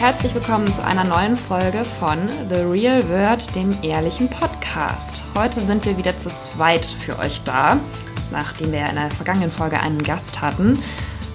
herzlich willkommen zu einer neuen Folge von The Real Word, dem ehrlichen Podcast. Heute sind wir wieder zu zweit für euch da, nachdem wir in der vergangenen Folge einen Gast hatten.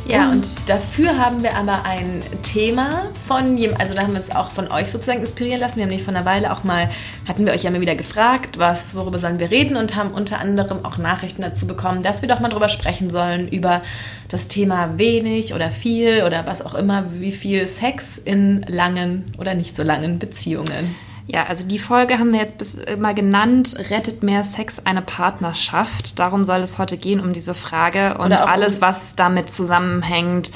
Ja, und, dafür haben wir aber ein Thema von jemandem, also da haben wir uns auch von euch sozusagen inspirieren lassen. Wir haben nicht von einer Weile auch mal, hatten wir euch ja mal wieder gefragt, was, worüber sollen wir reden und haben unter anderem auch Nachrichten dazu bekommen, dass wir doch mal drüber sprechen sollen, über das Thema wenig oder viel oder was auch immer, wie viel Sex in langen oder nicht so langen Beziehungen. Ja, also die Folge haben wir jetzt bis mal genannt, rettet mehr Sex eine Partnerschaft. Darum soll es heute gehen, um diese Frage und alles, um, was damit zusammenhängt.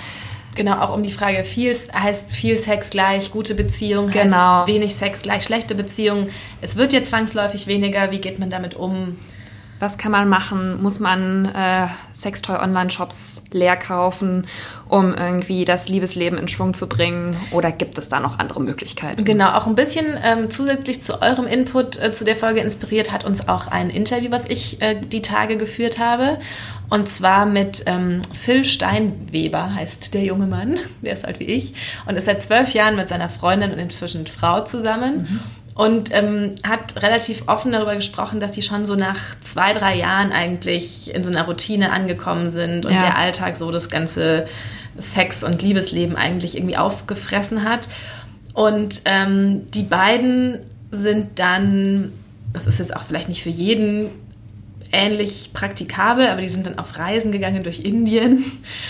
Genau, auch um die Frage, viel heißt viel Sex gleich gute Beziehung, genau. heißt wenig Sex gleich schlechte Beziehung. Es wird jetzt zwangsläufig weniger, wie geht man damit um? Was kann man machen? Muss man äh, Sextoy-Online-Shops leer kaufen, um irgendwie das Liebesleben in Schwung zu bringen? Oder gibt es da noch andere Möglichkeiten? Genau, auch ein bisschen ähm, zusätzlich zu eurem Input äh, zu der Folge inspiriert hat uns auch ein Interview, was ich äh, die Tage geführt habe. Und zwar mit ähm, Phil Steinweber heißt der junge Mann, der ist halt wie ich, und ist seit zwölf Jahren mit seiner Freundin und inzwischen Frau zusammen. Mhm und ähm, hat relativ offen darüber gesprochen, dass sie schon so nach zwei, drei Jahren eigentlich in so einer Routine angekommen sind und ja. der Alltag so das ganze Sex- und Liebesleben eigentlich irgendwie aufgefressen hat. Und ähm, die beiden sind dann, das ist jetzt auch vielleicht nicht für jeden ähnlich praktikabel, aber die sind dann auf Reisen gegangen durch Indien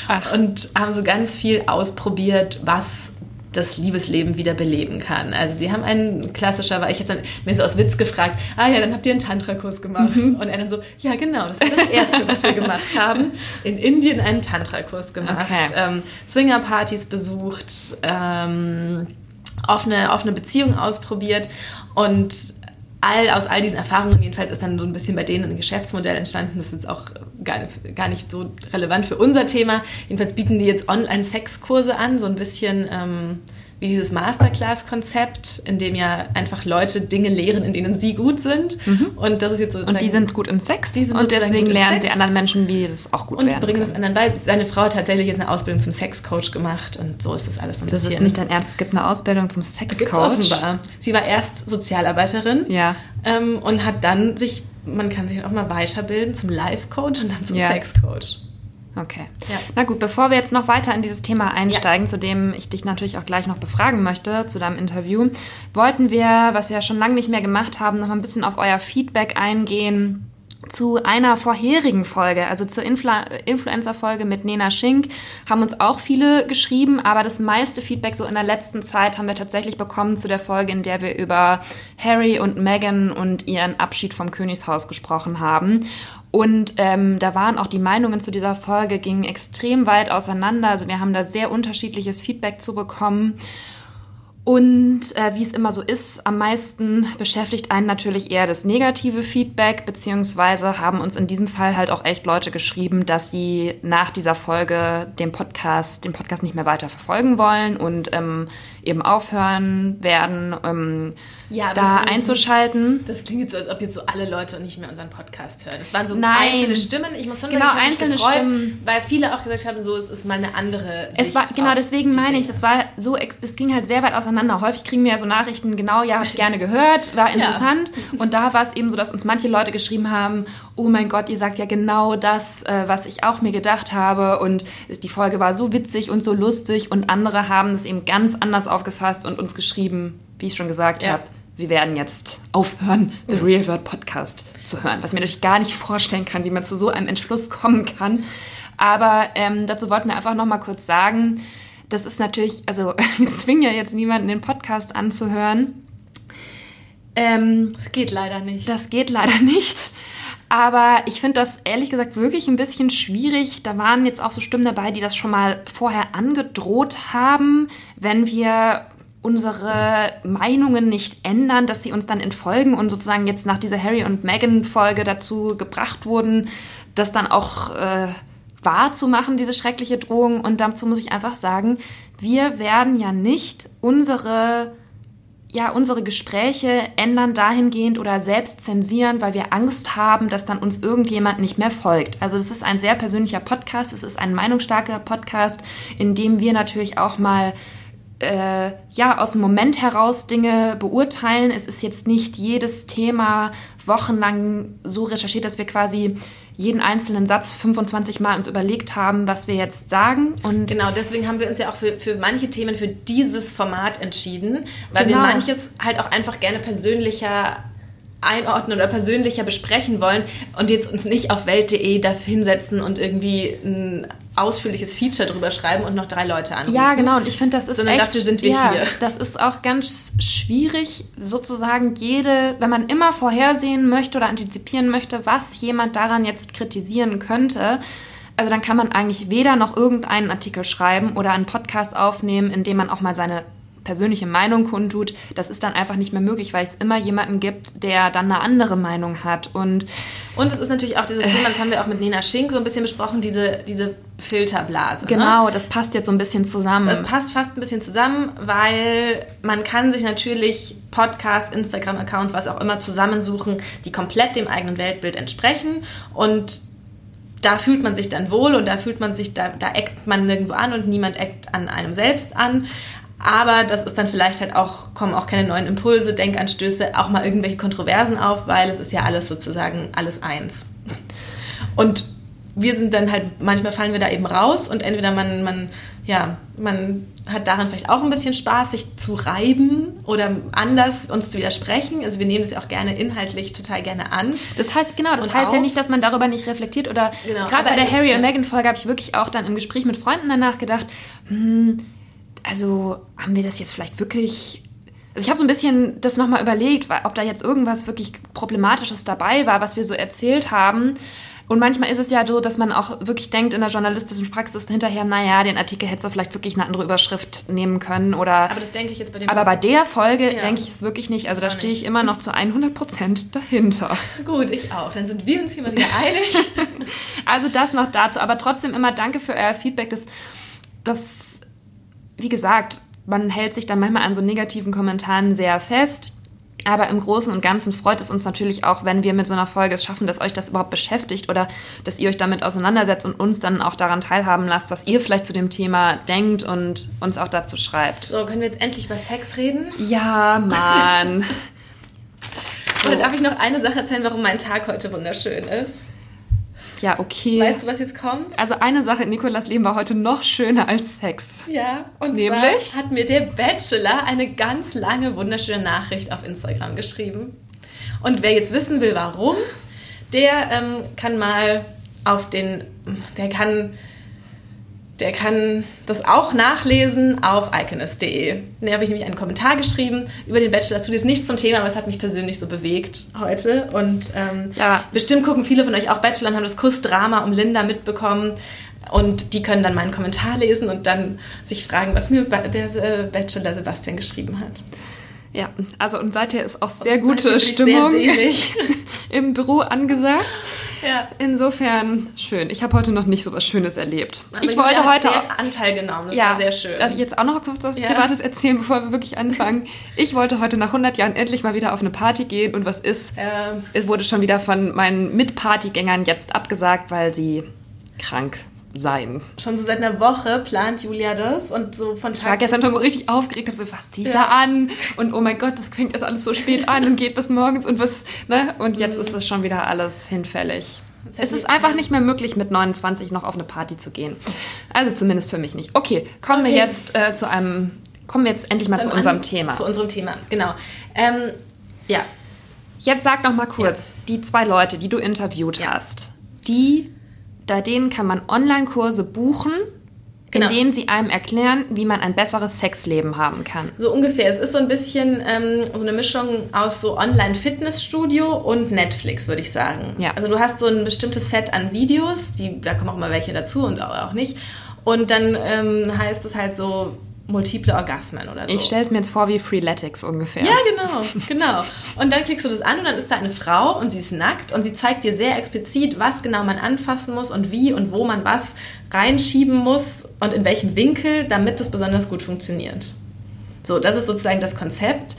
Ach. und haben so ganz viel ausprobiert, was das Liebesleben wieder beleben kann. Also sie haben einen klassischer, weil ich habe dann mir so aus Witz gefragt, ah ja, dann habt ihr einen Tantra-Kurs gemacht. Mhm. Und er dann so, ja genau, das war das Erste, was wir gemacht haben. In Indien einen Tantra-Kurs gemacht, okay. ähm, Swinger-Partys besucht, ähm, offene, offene Beziehungen ausprobiert und all, aus all diesen Erfahrungen jedenfalls ist dann so ein bisschen bei denen ein Geschäftsmodell entstanden. Das ist jetzt auch gar, gar nicht so relevant für unser Thema. Jedenfalls bieten die jetzt Online-Sexkurse an, so ein bisschen ähm, wie dieses Masterclass-Konzept, in dem ja einfach Leute Dinge lehren, in denen sie gut sind. Mhm. Und das ist jetzt sozusagen, Und die sind gut in Sex. und deswegen lernen sie anderen Menschen, wie das auch gut und werden Und bringen das anderen bei. Seine Frau hat tatsächlich jetzt eine Ausbildung zum Sexcoach gemacht und so ist das alles so ein das bisschen. Das ist nicht dein Ernst, es gibt eine Ausbildung zum Sexcoach. offenbar. Sie war erst Sozialarbeiterin ja. ähm, und hat dann sich, man kann sich auch mal weiterbilden zum Life-Coach und dann zum ja. Sexcoach. Okay. Ja. Na gut, bevor wir jetzt noch weiter in dieses Thema einsteigen, ja. zu dem ich dich natürlich auch gleich noch befragen möchte, zu deinem Interview, wollten wir, was wir ja schon lange nicht mehr gemacht haben, noch ein bisschen auf euer Feedback eingehen zu einer vorherigen Folge, also zur Influ Influencer-Folge mit Nena Schink, haben uns auch viele geschrieben, aber das meiste Feedback so in der letzten Zeit haben wir tatsächlich bekommen zu der Folge, in der wir über Harry und Meghan und ihren Abschied vom Königshaus gesprochen haben. Und ähm, da waren auch die Meinungen zu dieser Folge gingen extrem weit auseinander. Also wir haben da sehr unterschiedliches Feedback zu bekommen. Und äh, wie es immer so ist, am meisten beschäftigt einen natürlich eher das negative Feedback, beziehungsweise haben uns in diesem Fall halt auch echt Leute geschrieben, dass sie nach dieser Folge den Podcast, den Podcast nicht mehr weiter verfolgen wollen und ähm, eben aufhören werden, ähm, ja, da einzuschalten. Das klingt jetzt so, als ob jetzt so alle Leute nicht mehr unseren Podcast hören. Es waren so Nein. einzelne Stimmen. Ich muss schon genau, sagen, einzelne gefreut, Stimmen. Weil viele auch gesagt haben, so, es ist mal eine andere Es war, genau, deswegen meine ich, das war so, es ging halt sehr weit auseinander. Häufig kriegen wir ja so Nachrichten, genau, ja, habe ich gerne gehört, war interessant. Ja. Und da war es eben so, dass uns manche Leute geschrieben haben, oh mein Gott, ihr sagt ja genau das, äh, was ich auch mir gedacht habe. Und die Folge war so witzig und so lustig. Und andere haben es eben ganz anders aufgefasst und uns geschrieben, wie ich schon gesagt ja. habe sie werden jetzt aufhören, The Real World Podcast zu hören. Was mir natürlich gar nicht vorstellen kann, wie man zu so einem Entschluss kommen kann. Aber ähm, dazu wollten wir einfach noch mal kurz sagen, das ist natürlich, also wir zwingen ja jetzt niemanden den Podcast anzuhören. Ähm, das geht leider nicht. Das geht leider nicht. Aber ich finde das ehrlich gesagt wirklich ein bisschen schwierig. Da waren jetzt auch so Stimmen dabei, die das schon mal vorher angedroht haben, wenn wir unsere Meinungen nicht ändern, dass sie uns dann entfolgen und sozusagen jetzt nach dieser Harry und Meghan Folge dazu gebracht wurden, das dann auch äh, wahrzumachen, diese schreckliche Drohung. Und dazu muss ich einfach sagen, wir werden ja nicht unsere ja, unsere Gespräche ändern dahingehend oder selbst zensieren, weil wir Angst haben, dass dann uns irgendjemand nicht mehr folgt. Also das ist ein sehr persönlicher Podcast, es ist ein meinungsstarker Podcast, in dem wir natürlich auch mal äh, ja aus dem Moment heraus Dinge beurteilen. Es ist jetzt nicht jedes Thema wochenlang so recherchiert, dass wir quasi jeden einzelnen Satz 25 Mal uns überlegt haben, was wir jetzt sagen. Und genau, deswegen haben wir uns ja auch für, für manche Themen für dieses Format entschieden, weil genau. wir manches halt auch einfach gerne persönlicher einordnen oder persönlicher besprechen wollen und jetzt uns nicht auf welt.de dafür hinsetzen und irgendwie ein ausführliches Feature drüber schreiben und noch drei Leute anrufen. Ja, genau. Und ich finde, das ist Sondern echt, dafür sind wir ja, hier. Das ist auch ganz schwierig, sozusagen jede, wenn man immer vorhersehen möchte oder antizipieren möchte, was jemand daran jetzt kritisieren könnte. Also dann kann man eigentlich weder noch irgendeinen Artikel schreiben oder einen Podcast aufnehmen, in dem man auch mal seine persönliche Meinung kundtut, das ist dann einfach nicht mehr möglich, weil es immer jemanden gibt, der dann eine andere Meinung hat. Und, und es ist natürlich auch dieses äh, Thema, das haben wir auch mit Nena Schink so ein bisschen besprochen, diese, diese Filterblase. Ne? Genau, ne? das passt jetzt so ein bisschen zusammen. Das passt fast ein bisschen zusammen, weil man kann sich natürlich Podcasts, Instagram-Accounts, was auch immer zusammensuchen, die komplett dem eigenen Weltbild entsprechen und da fühlt man sich dann wohl und da fühlt man sich, da, da eckt man nirgendwo an und niemand eckt an einem selbst an. Aber das ist dann vielleicht halt auch, kommen auch keine neuen Impulse, Denkanstöße, auch mal irgendwelche Kontroversen auf, weil es ist ja alles sozusagen alles eins. Und wir sind dann halt, manchmal fallen wir da eben raus und entweder man, man, ja, man hat daran vielleicht auch ein bisschen Spaß, sich zu reiben oder anders uns zu widersprechen. Also wir nehmen das ja auch gerne inhaltlich total gerne an. Das heißt, genau, das und heißt ja nicht, dass man darüber nicht reflektiert oder genau, gerade bei der Harry und Meghan Folge habe ich wirklich auch dann im Gespräch mit Freunden danach gedacht, hm, also haben wir das jetzt vielleicht wirklich. Also ich habe so ein bisschen das nochmal überlegt, ob da jetzt irgendwas wirklich Problematisches dabei war, was wir so erzählt haben. Und manchmal ist es ja so, dass man auch wirklich denkt in der journalistischen Praxis hinterher, naja, den Artikel hätte du vielleicht wirklich eine andere Überschrift nehmen können oder. Aber das denke ich jetzt bei dem. Aber bei der Folge ja. denke ich es wirklich nicht. Also da stehe ich immer noch zu 100 Prozent dahinter. Gut, ich auch. Dann sind wir uns hier mal wieder einig. also das noch dazu. Aber trotzdem immer danke für euer Feedback. Das, das wie gesagt, man hält sich dann manchmal an so negativen Kommentaren sehr fest. Aber im Großen und Ganzen freut es uns natürlich auch, wenn wir mit so einer Folge es schaffen, dass euch das überhaupt beschäftigt oder dass ihr euch damit auseinandersetzt und uns dann auch daran teilhaben lasst, was ihr vielleicht zu dem Thema denkt und uns auch dazu schreibt. So, können wir jetzt endlich über Sex reden? Ja, Mann. Oder darf ich noch eine Sache erzählen, warum mein Tag heute wunderschön ist? Ja, okay. Weißt du, was jetzt kommt? Also eine Sache in Nikolas Leben war heute noch schöner als Sex. Ja, und Nämlich? zwar hat mir der Bachelor eine ganz lange, wunderschöne Nachricht auf Instagram geschrieben. Und wer jetzt wissen will, warum, der ähm, kann mal auf den, der kann der kann das auch nachlesen auf iconist.de. Da habe ich nämlich einen Kommentar geschrieben über den Bachelor. Das tut jetzt nichts zum Thema, aber es hat mich persönlich so bewegt heute. Und ähm, ja. bestimmt gucken viele von euch auch Bachelor und haben das Kussdrama um Linda mitbekommen. Und die können dann meinen Kommentar lesen und dann sich fragen, was mir der äh, Bachelor Sebastian geschrieben hat. Ja, also und seither ist auch sehr gute Stimmung im Büro angesagt. Ja. Insofern schön. Ich habe heute noch nicht so was Schönes erlebt. Aber ich wollte heute sehr Anteil genommen. Das ja, war sehr schön. Darf ich jetzt auch noch kurz was ja. Privates erzählen, bevor wir wirklich anfangen? Ich wollte heute nach 100 Jahren endlich mal wieder auf eine Party gehen und was ist? Ähm. Es wurde schon wieder von meinen Mitpartygängern jetzt abgesagt, weil sie krank sein. Schon so seit einer Woche plant Julia das und so von Tag Ich war gestern schon richtig aufgeregt, habe so, was zieht ja. da an? Und oh mein Gott, das fängt erst alles so spät an und geht bis morgens und was, ne? Und jetzt mhm. ist es schon wieder alles hinfällig. Es ist einfach nicht mehr möglich, mit 29 noch auf eine Party zu gehen. Also zumindest für mich nicht. Okay, kommen okay. wir jetzt äh, zu einem, kommen wir jetzt endlich mal zu, zu unserem Thema. Zu unserem Thema, genau. Ähm, ja. Jetzt sag noch mal kurz, ja. die zwei Leute, die du interviewt ja. hast, die bei denen kann man Online-Kurse buchen, genau. in denen sie einem erklären, wie man ein besseres Sexleben haben kann. So ungefähr. Es ist so ein bisschen ähm, so eine Mischung aus so Online-Fitnessstudio und Netflix, würde ich sagen. Ja. Also du hast so ein bestimmtes Set an Videos, die, da kommen auch immer welche dazu und auch nicht. Und dann ähm, heißt es halt so, multiple Orgasmen oder so. Ich stelle es mir jetzt vor wie Freeletics ungefähr. Ja, genau, genau. Und dann klickst du das an und dann ist da eine Frau und sie ist nackt und sie zeigt dir sehr explizit, was genau man anfassen muss und wie und wo man was reinschieben muss und in welchem Winkel, damit das besonders gut funktioniert. So, das ist sozusagen das Konzept.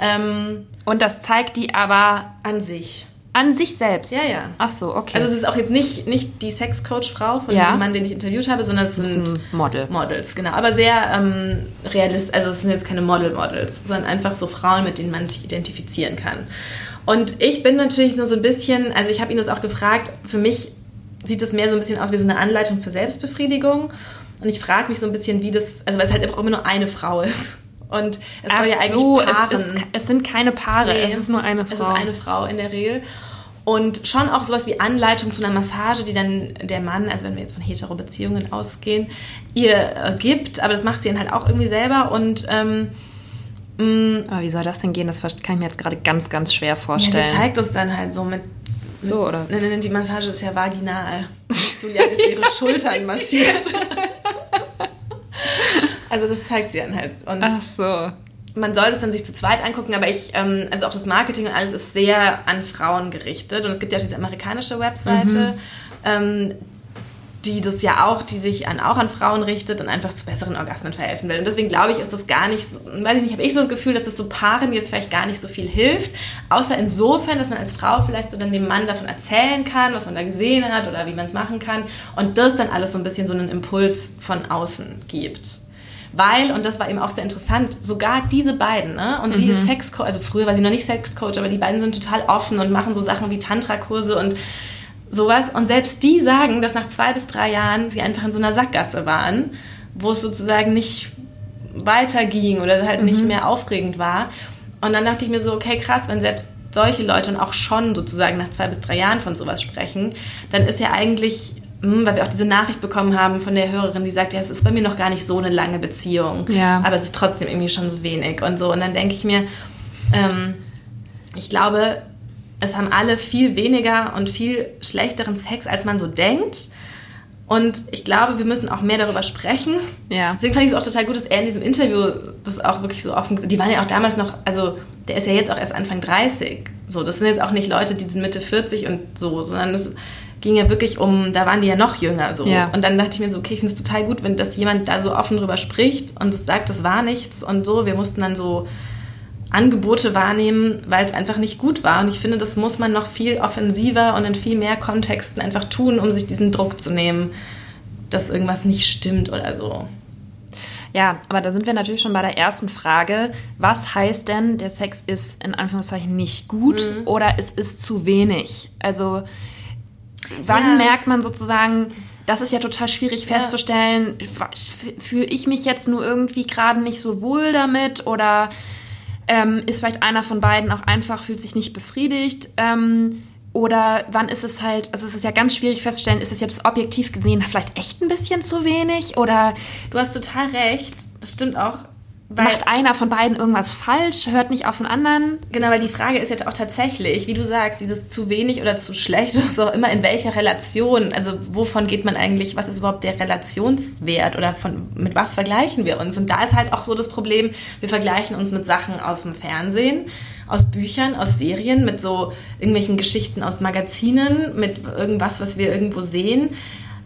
Ähm, und das zeigt die aber an sich. An sich selbst? Ja, ja. Ach so, okay. Also es ist auch jetzt nicht, nicht die Sexcoach-Frau von Ja. dem Mann, den ich interviewt habe, sondern es Das sind Model. Models, genau. Aber sehr ähm, realist, also es sind jetzt keine Model-Models, sondern einfach so Frauen, mit denen man sich identifizieren kann. Und ich bin natürlich nur so ein bisschen, also ich habe ihn das auch gefragt, für mich sieht es mehr so ein bisschen aus wie so eine Anleitung zur Selbstbefriedigung. Und ich frage mich so ein bisschen, wie das, also weil es halt einfach immer nur eine Frau ist. Und es soll ja eigentlich so, paaren. es, ist, es sind keine Paare, Nee, es ist nur eine Frau. Es ist eine Frau in der Regel. Und schon auch sowas wie Anleitung zu einer Massage, die dann der Mann, also wenn wir jetzt von hetero-Beziehungen ausgehen, ihr äh, gibt. Aber das macht sie dann halt auch irgendwie selber. Und ähm, Aber wie soll das denn gehen? Das kann ich mir jetzt gerade ganz, ganz schwer ja, vorstellen. sie zeigt das dann halt so mit. mit So, oder? Nein, nein, nein, die Massage ist ja vaginal. Julia hat ihre Schultern massiert. Also das zeigt sie dann halt. Und Ach so. man sollte es dann sich zu zweit angucken, aber ich, ähm, also auch das Marketing und alles ist sehr an Frauen gerichtet. Und es gibt ja auch diese amerikanische Webseite, ähm, die das ja auch, die sich an, auch an Frauen richtet und einfach zu besseren Orgasmen verhelfen will. Und deswegen glaube ich, ist das gar nicht, so, weiß ich nicht, habe ich so das Gefühl, dass das so Paaren jetzt vielleicht gar nicht so viel hilft. Außer insofern, dass man als Frau vielleicht so dann dem Mann davon erzählen kann, was man da gesehen hat oder wie man es machen kann. Und das dann alles so ein bisschen so einen Impuls von außen gibt. Weil, und das war eben auch sehr interessant, sogar diese beiden, ne? Und sie ist Sexcoach, also früher war sie noch nicht Sexcoach, aber die beiden sind total offen und machen so Sachen wie Tantra-Kurse und sowas. Und selbst die sagen, dass nach zwei bis drei Jahren sie einfach in so einer Sackgasse waren, wo es sozusagen nicht weiterging oder halt nicht mehr aufregend war. Und dann dachte ich mir so, okay, krass, wenn selbst solche Leute und auch schon sozusagen nach zwei bis drei Jahren von sowas sprechen, dann ist ja eigentlich, weil wir auch diese Nachricht bekommen haben von der Hörerin, die sagt, ja, es ist bei mir noch gar nicht so eine lange Beziehung, Ja. aber es ist trotzdem irgendwie schon so wenig und so. Und dann denke ich mir, ähm, ich glaube, es haben alle viel weniger und viel schlechteren Sex, als man so denkt. Und ich glaube, wir müssen auch mehr darüber sprechen. Ja. Deswegen fand ich es auch total gut, dass er in diesem Interview das auch wirklich so offen. Die waren ja auch damals noch, also der ist ja jetzt auch erst Anfang 30. So, das sind jetzt auch nicht Leute, die sind Mitte 40 und so, sondern es ging ja wirklich um, da waren die ja noch jünger so. Ja. Und dann dachte ich mir so, okay, ich finde es total gut, wenn das jemand da so offen drüber spricht und es sagt, das war nichts und so. Wir mussten dann so Angebote wahrnehmen, weil es einfach nicht gut war. Und ich finde, das muss man noch viel offensiver und in viel mehr Kontexten einfach tun, um sich diesen Druck zu nehmen, dass irgendwas nicht stimmt oder so. Ja, aber da sind wir natürlich schon bei der ersten Frage. Was heißt denn, der Sex ist in Anführungszeichen nicht gut Mhm. oder es ist zu wenig? Also, wann Ja. merkt man sozusagen, das ist ja total schwierig festzustellen, fühle ich mich jetzt nur irgendwie gerade nicht so wohl damit oder ähm, ist vielleicht einer von beiden auch einfach, fühlt sich nicht befriedigt? Ähm, oder wann ist es halt, also es ist ja ganz schwierig festzustellen, ist es jetzt objektiv gesehen vielleicht echt ein bisschen zu wenig oder Du hast total recht, das stimmt auch. Weil, macht einer von beiden irgendwas falsch, hört nicht auf den anderen? genau, weil die Frage ist jetzt auch tatsächlich, wie du sagst, dieses zu wenig oder zu schlecht oder so immer in welcher Relation, also wovon geht man eigentlich, was ist überhaupt der Relationswert oder von, mit was vergleichen wir uns? Und da ist halt auch so das Problem, wir vergleichen uns mit Sachen aus dem Fernsehen, aus Büchern, aus Serien, mit so irgendwelchen Geschichten aus Magazinen, mit irgendwas, was wir irgendwo sehen.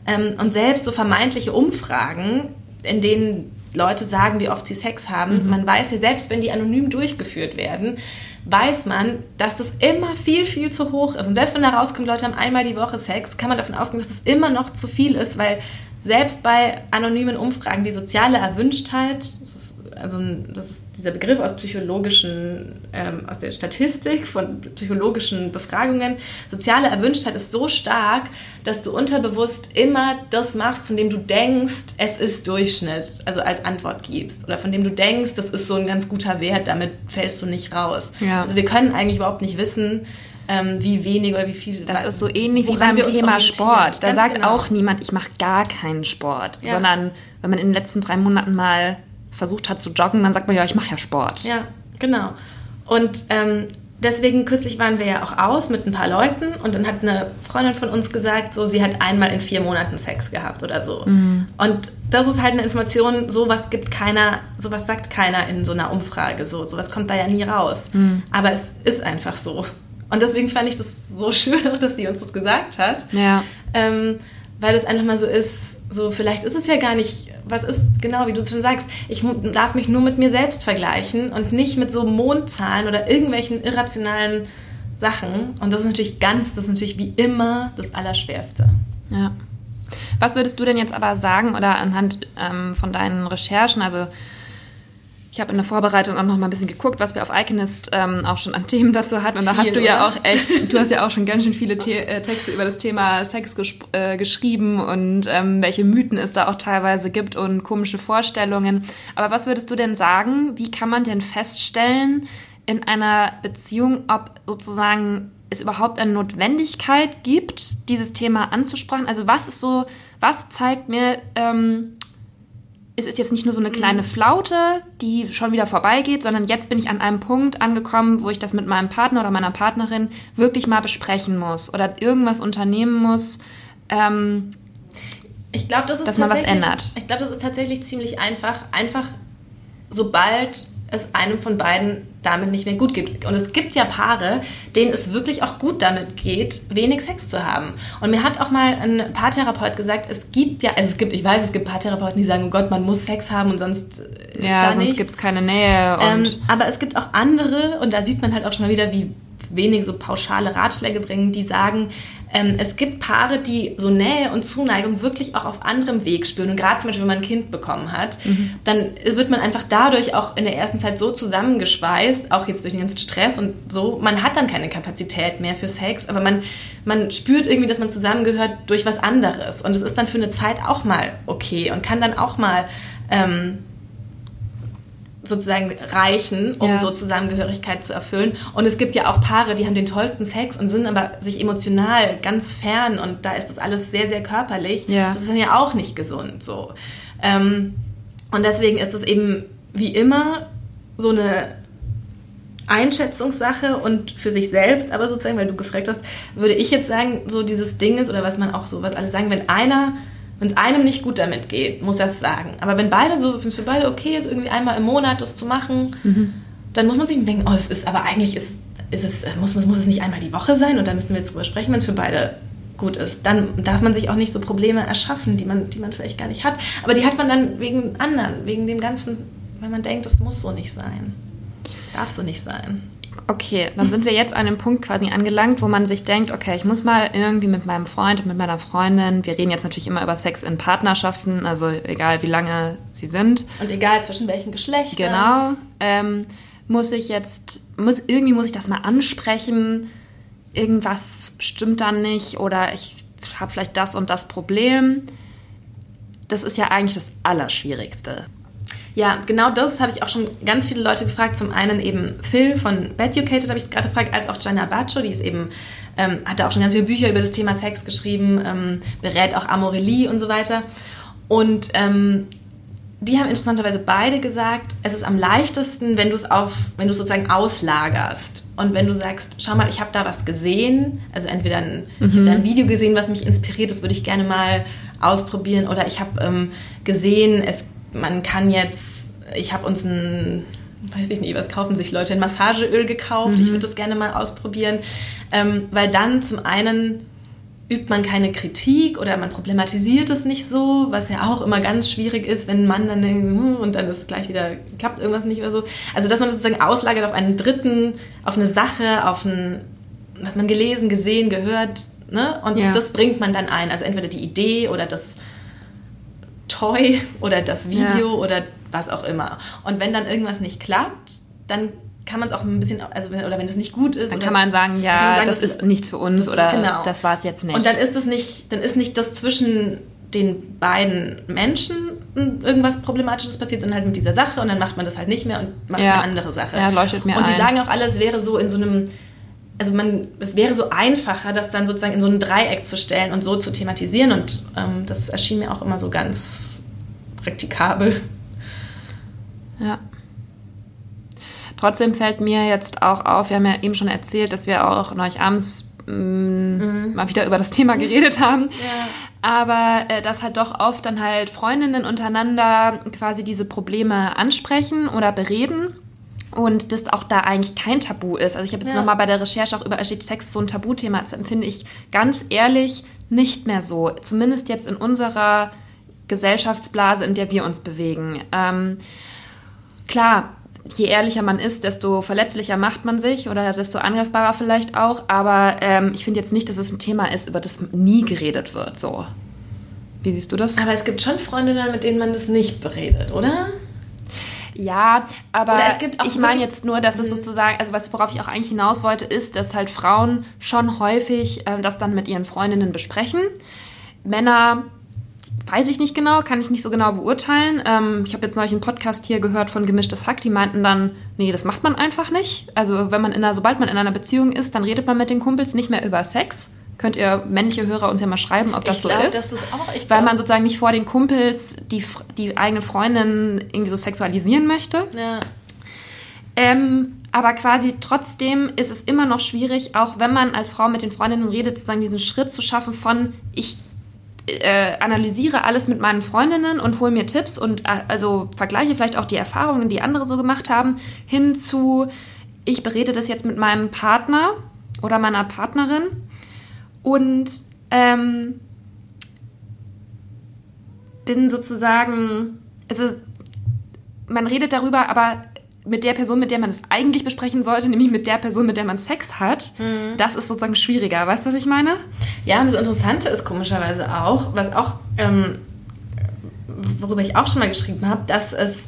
Ähm, und selbst so vermeintliche Umfragen, in denen Leute sagen, wie oft sie Sex haben, man weiß ja, selbst wenn die anonym durchgeführt werden, weiß man, dass das immer viel, viel zu hoch ist. Und selbst wenn da rauskommt, Leute haben einmal die Woche Sex, kann man davon ausgehen, dass das immer noch zu viel ist, weil selbst bei anonymen Umfragen die soziale Erwünschtheit, das ist, also das ist dieser Begriff aus psychologischen, ähm, aus der Statistik von psychologischen Befragungen, soziale Erwünschtheit ist so stark, dass du unterbewusst immer das machst, von dem du denkst, es ist Durchschnitt, also als Antwort gibst. Oder von dem du denkst, das ist so ein ganz guter Wert, damit fällst du nicht raus. Ja. Also wir können eigentlich überhaupt nicht wissen, ähm, wie wenig oder wie viel. Das ist so ähnlich wie beim Thema. Sport. Da Ganz sagt genau. auch niemand, ich mache gar keinen Sport. Ja. Sondern wenn man in den letzten drei Monaten mal versucht hat zu joggen, dann sagt man, ja, ich mache ja Sport. Ja, genau. Und ähm, deswegen kürzlich waren wir ja auch aus mit ein paar Leuten und dann hat eine Freundin von uns gesagt, so sie hat einmal in vier Monaten Sex gehabt oder so. Und das ist halt eine Information, sowas gibt keiner, sowas sagt keiner in so einer Umfrage, so sowas kommt da ja nie raus. Aber es ist einfach so. Und deswegen fand ich das so schön, auch, dass sie uns das gesagt hat. Ja. Ähm, weil es einfach mal so ist, so vielleicht ist es ja gar nicht, was ist genau, wie du schon sagst, ich darf mich nur mit mir selbst vergleichen und nicht mit so Mondzahlen oder irgendwelchen irrationalen Sachen. Und das ist natürlich ganz, das ist natürlich wie immer das Allerschwerste. Ja. Was würdest du denn jetzt aber sagen oder anhand ähm, von deinen Recherchen, also ich habe in der Vorbereitung auch noch mal ein bisschen geguckt, was wir auf Iconist ähm, auch schon an Themen dazu hatten. Und da Viel, hast du ja auch echt, du hast ja auch schon ganz schön viele The äh, Texte über das Thema Sex äh, geschrieben und ähm, welche Mythen es da auch teilweise gibt und komische Vorstellungen. Aber was würdest du denn sagen? Wie kann man denn feststellen in einer Beziehung, ob sozusagen es überhaupt eine Notwendigkeit gibt, dieses Thema anzusprechen? Also was ist so, was zeigt mir, ähm, es ist jetzt nicht nur so eine kleine mhm. Flaute, die schon wieder vorbeigeht, sondern jetzt bin ich an einem Punkt angekommen, wo ich das mit meinem Partner oder meiner Partnerin wirklich mal besprechen muss oder irgendwas unternehmen muss. Ähm, ich glaube, das ist dass man was ändert. Ich glaube, das ist tatsächlich ziemlich einfach. Einfach, sobald es einem von beiden damit nicht mehr gut geht. Und es gibt ja Paare, denen es wirklich auch gut damit geht, wenig Sex zu haben. Und mir hat auch mal ein Paartherapeut gesagt, es gibt ja, also es gibt, ich weiß, es gibt Paartherapeuten, die sagen, oh Gott, man muss Sex haben und sonst ist ja, da sonst gibt es keine Nähe. Ähm, aber es gibt auch andere, und da sieht man halt auch schon mal wieder, wie wenig so pauschale Ratschläge bringen, die sagen, ähm, es gibt Paare, die so Nähe und Zuneigung wirklich auch auf anderem Weg spüren. Und gerade zum Beispiel, wenn man ein Kind bekommen hat, mhm. dann wird man einfach dadurch auch in der ersten Zeit so zusammengeschweißt, auch jetzt durch den ganzen Stress und so. Man hat dann keine Kapazität mehr für Sex, aber man, man spürt irgendwie, dass man zusammengehört durch was anderes. Und es ist dann für eine Zeit auch mal okay und kann dann auch mal ähm, sozusagen reichen, um ja. so Zusammengehörigkeit zu erfüllen. Und es gibt ja auch Paare, die haben den tollsten Sex und sind aber sich emotional ganz fern und da ist das alles sehr, sehr körperlich. Ja. Das ist dann ja auch nicht gesund so. Ähm, und deswegen ist es eben wie immer so eine Einschätzungssache und für sich selbst, aber sozusagen, weil du gefragt hast, würde ich jetzt sagen, so dieses Ding ist oder was man auch so, was alle sagen, wenn einer wenn es einem nicht gut damit geht, muss er es sagen. Aber wenn beide so, wenn es für beide okay ist, irgendwie einmal im Monat das zu machen, mhm. dann muss man sich denken, oh, es ist, aber eigentlich ist, ist es, muss, muss es nicht einmal die Woche sein und da müssen wir jetzt drüber sprechen, wenn es für beide gut ist. Dann darf man sich auch nicht so Probleme erschaffen, die man, die man vielleicht gar nicht hat. Aber die hat man dann wegen anderen, wegen dem Ganzen, weil man denkt, das muss so nicht sein. Darf so nicht sein. Okay, dann sind wir jetzt an dem Punkt quasi angelangt, wo man sich denkt, okay, ich muss mal irgendwie mit meinem Freund, mit meiner Freundin, wir reden jetzt natürlich immer über Sex in Partnerschaften, also egal wie lange sie sind. Und egal zwischen welchen Geschlechtern. Genau. Ähm, muss ich jetzt, muss, irgendwie muss ich das mal ansprechen, irgendwas stimmt dann nicht oder ich habe vielleicht das und das Problem. Das ist ja eigentlich das Allerschwierigste. Ja, genau das habe ich auch schon ganz viele Leute gefragt. Zum einen eben Phil von Beducated habe ich es gerade gefragt, als auch Gianna Baccio, die ist eben, ähm, hat auch schon ganz viele Bücher über das Thema Sex geschrieben, ähm, berät auch Amorelie und so weiter. Und ähm, die haben interessanterweise beide gesagt, es ist am leichtesten, wenn du es auf, wenn du sozusagen auslagerst und wenn du sagst, schau mal, ich habe da was gesehen, also entweder ein, mhm. ich habe da ein Video gesehen, was mich inspiriert, das würde ich gerne mal ausprobieren, oder ich habe ähm, gesehen, es man kann jetzt, ich habe uns ein, weiß ich nicht, was kaufen sich Leute, ein Massageöl gekauft. Mhm. Ich würde das gerne mal ausprobieren, ähm, weil dann zum einen übt man keine Kritik oder man problematisiert es nicht so, was ja auch immer ganz schwierig ist, wenn ein Mann dann denkt, hm, und dann ist es gleich wieder, klappt irgendwas nicht oder so. Also, dass man sozusagen auslagert auf einen Dritten, auf eine Sache, auf ein, was man gelesen, gesehen, gehört, ne? Und ja. das bringt man dann ein. Also entweder die Idee oder das Toy oder das Video ja. oder was auch immer. Und wenn dann irgendwas nicht klappt, dann kann man es auch ein bisschen, also oder wenn es nicht gut ist, dann kann man sagen, ja, man sagen, das, das, ist nichts für uns oder genau. das war es jetzt nicht. Und dann ist es nicht, dann ist nicht das zwischen den beiden Menschen irgendwas Problematisches passiert, sondern halt mit dieser Sache und dann macht man das halt nicht mehr und macht ja. eine andere Sache. Ja, leuchtet mir Und die ein. sagen auch alle, es wäre so in so einem also man, es wäre so einfacher, das dann sozusagen in so ein Dreieck zu stellen und so zu thematisieren. Und ähm, das erschien mir auch immer so ganz praktikabel. Ja. Trotzdem fällt mir jetzt auch auf, wir haben ja eben schon erzählt, dass wir auch neulich abends mm, mhm. mal wieder über das Thema geredet haben. Ja. Aber äh, dass halt doch oft dann halt Freundinnen untereinander quasi diese Probleme ansprechen oder bereden und das auch da eigentlich kein Tabu ist. Also ich habe jetzt ja. nochmal bei der Recherche auch über steht Sex so ein Tabuthema. Das empfinde ich ganz ehrlich nicht mehr so. Zumindest jetzt in unserer Gesellschaftsblase, in der wir uns bewegen. Ähm, klar, je ehrlicher man ist, desto verletzlicher macht man sich oder desto angreifbarer vielleicht auch. Aber ähm, ich finde jetzt nicht, dass es ein Thema ist, über das nie geredet wird. So. Wie siehst du das? Aber es gibt schon Freundinnen, mit denen man das nicht beredet, oder? Ja, aber ich meine jetzt nur, dass es mhm. sozusagen, also was, worauf ich auch eigentlich hinaus wollte, ist, dass halt Frauen schon häufig ähm, das dann mit ihren Freundinnen besprechen. Männer weiß ich nicht genau, kann ich nicht so genau beurteilen. Ähm, ich habe jetzt neulich einen Podcast hier gehört von Gemischtes Hack, die meinten dann, nee, das macht man einfach nicht. Also wenn man in einer, sobald man in einer Beziehung ist, dann redet man mit den Kumpels nicht mehr über Sex. Könnt ihr männliche Hörer uns ja mal schreiben, ob das ich so glaub, ist. Das ist auch, Weil glaub, man sozusagen nicht vor den Kumpels die, die eigene Freundin irgendwie so sexualisieren möchte. Ja. Ähm, aber quasi trotzdem ist es immer noch schwierig, auch wenn man als Frau mit den Freundinnen redet, sozusagen diesen Schritt zu schaffen von ich äh, analysiere alles mit meinen Freundinnen und hole mir Tipps und äh, also vergleiche vielleicht auch die Erfahrungen, die andere so gemacht haben, hin zu, ich berede das jetzt mit meinem Partner oder meiner Partnerin und ähm, bin sozusagen, also man redet darüber, aber mit der Person, mit der man es eigentlich besprechen sollte, nämlich mit der Person, mit der man Sex hat, mhm. das ist sozusagen schwieriger. Weißt du, was ich meine? Ja, und das Interessante ist komischerweise auch, was auch, ähm, worüber ich auch schon mal geschrieben habe, dass es,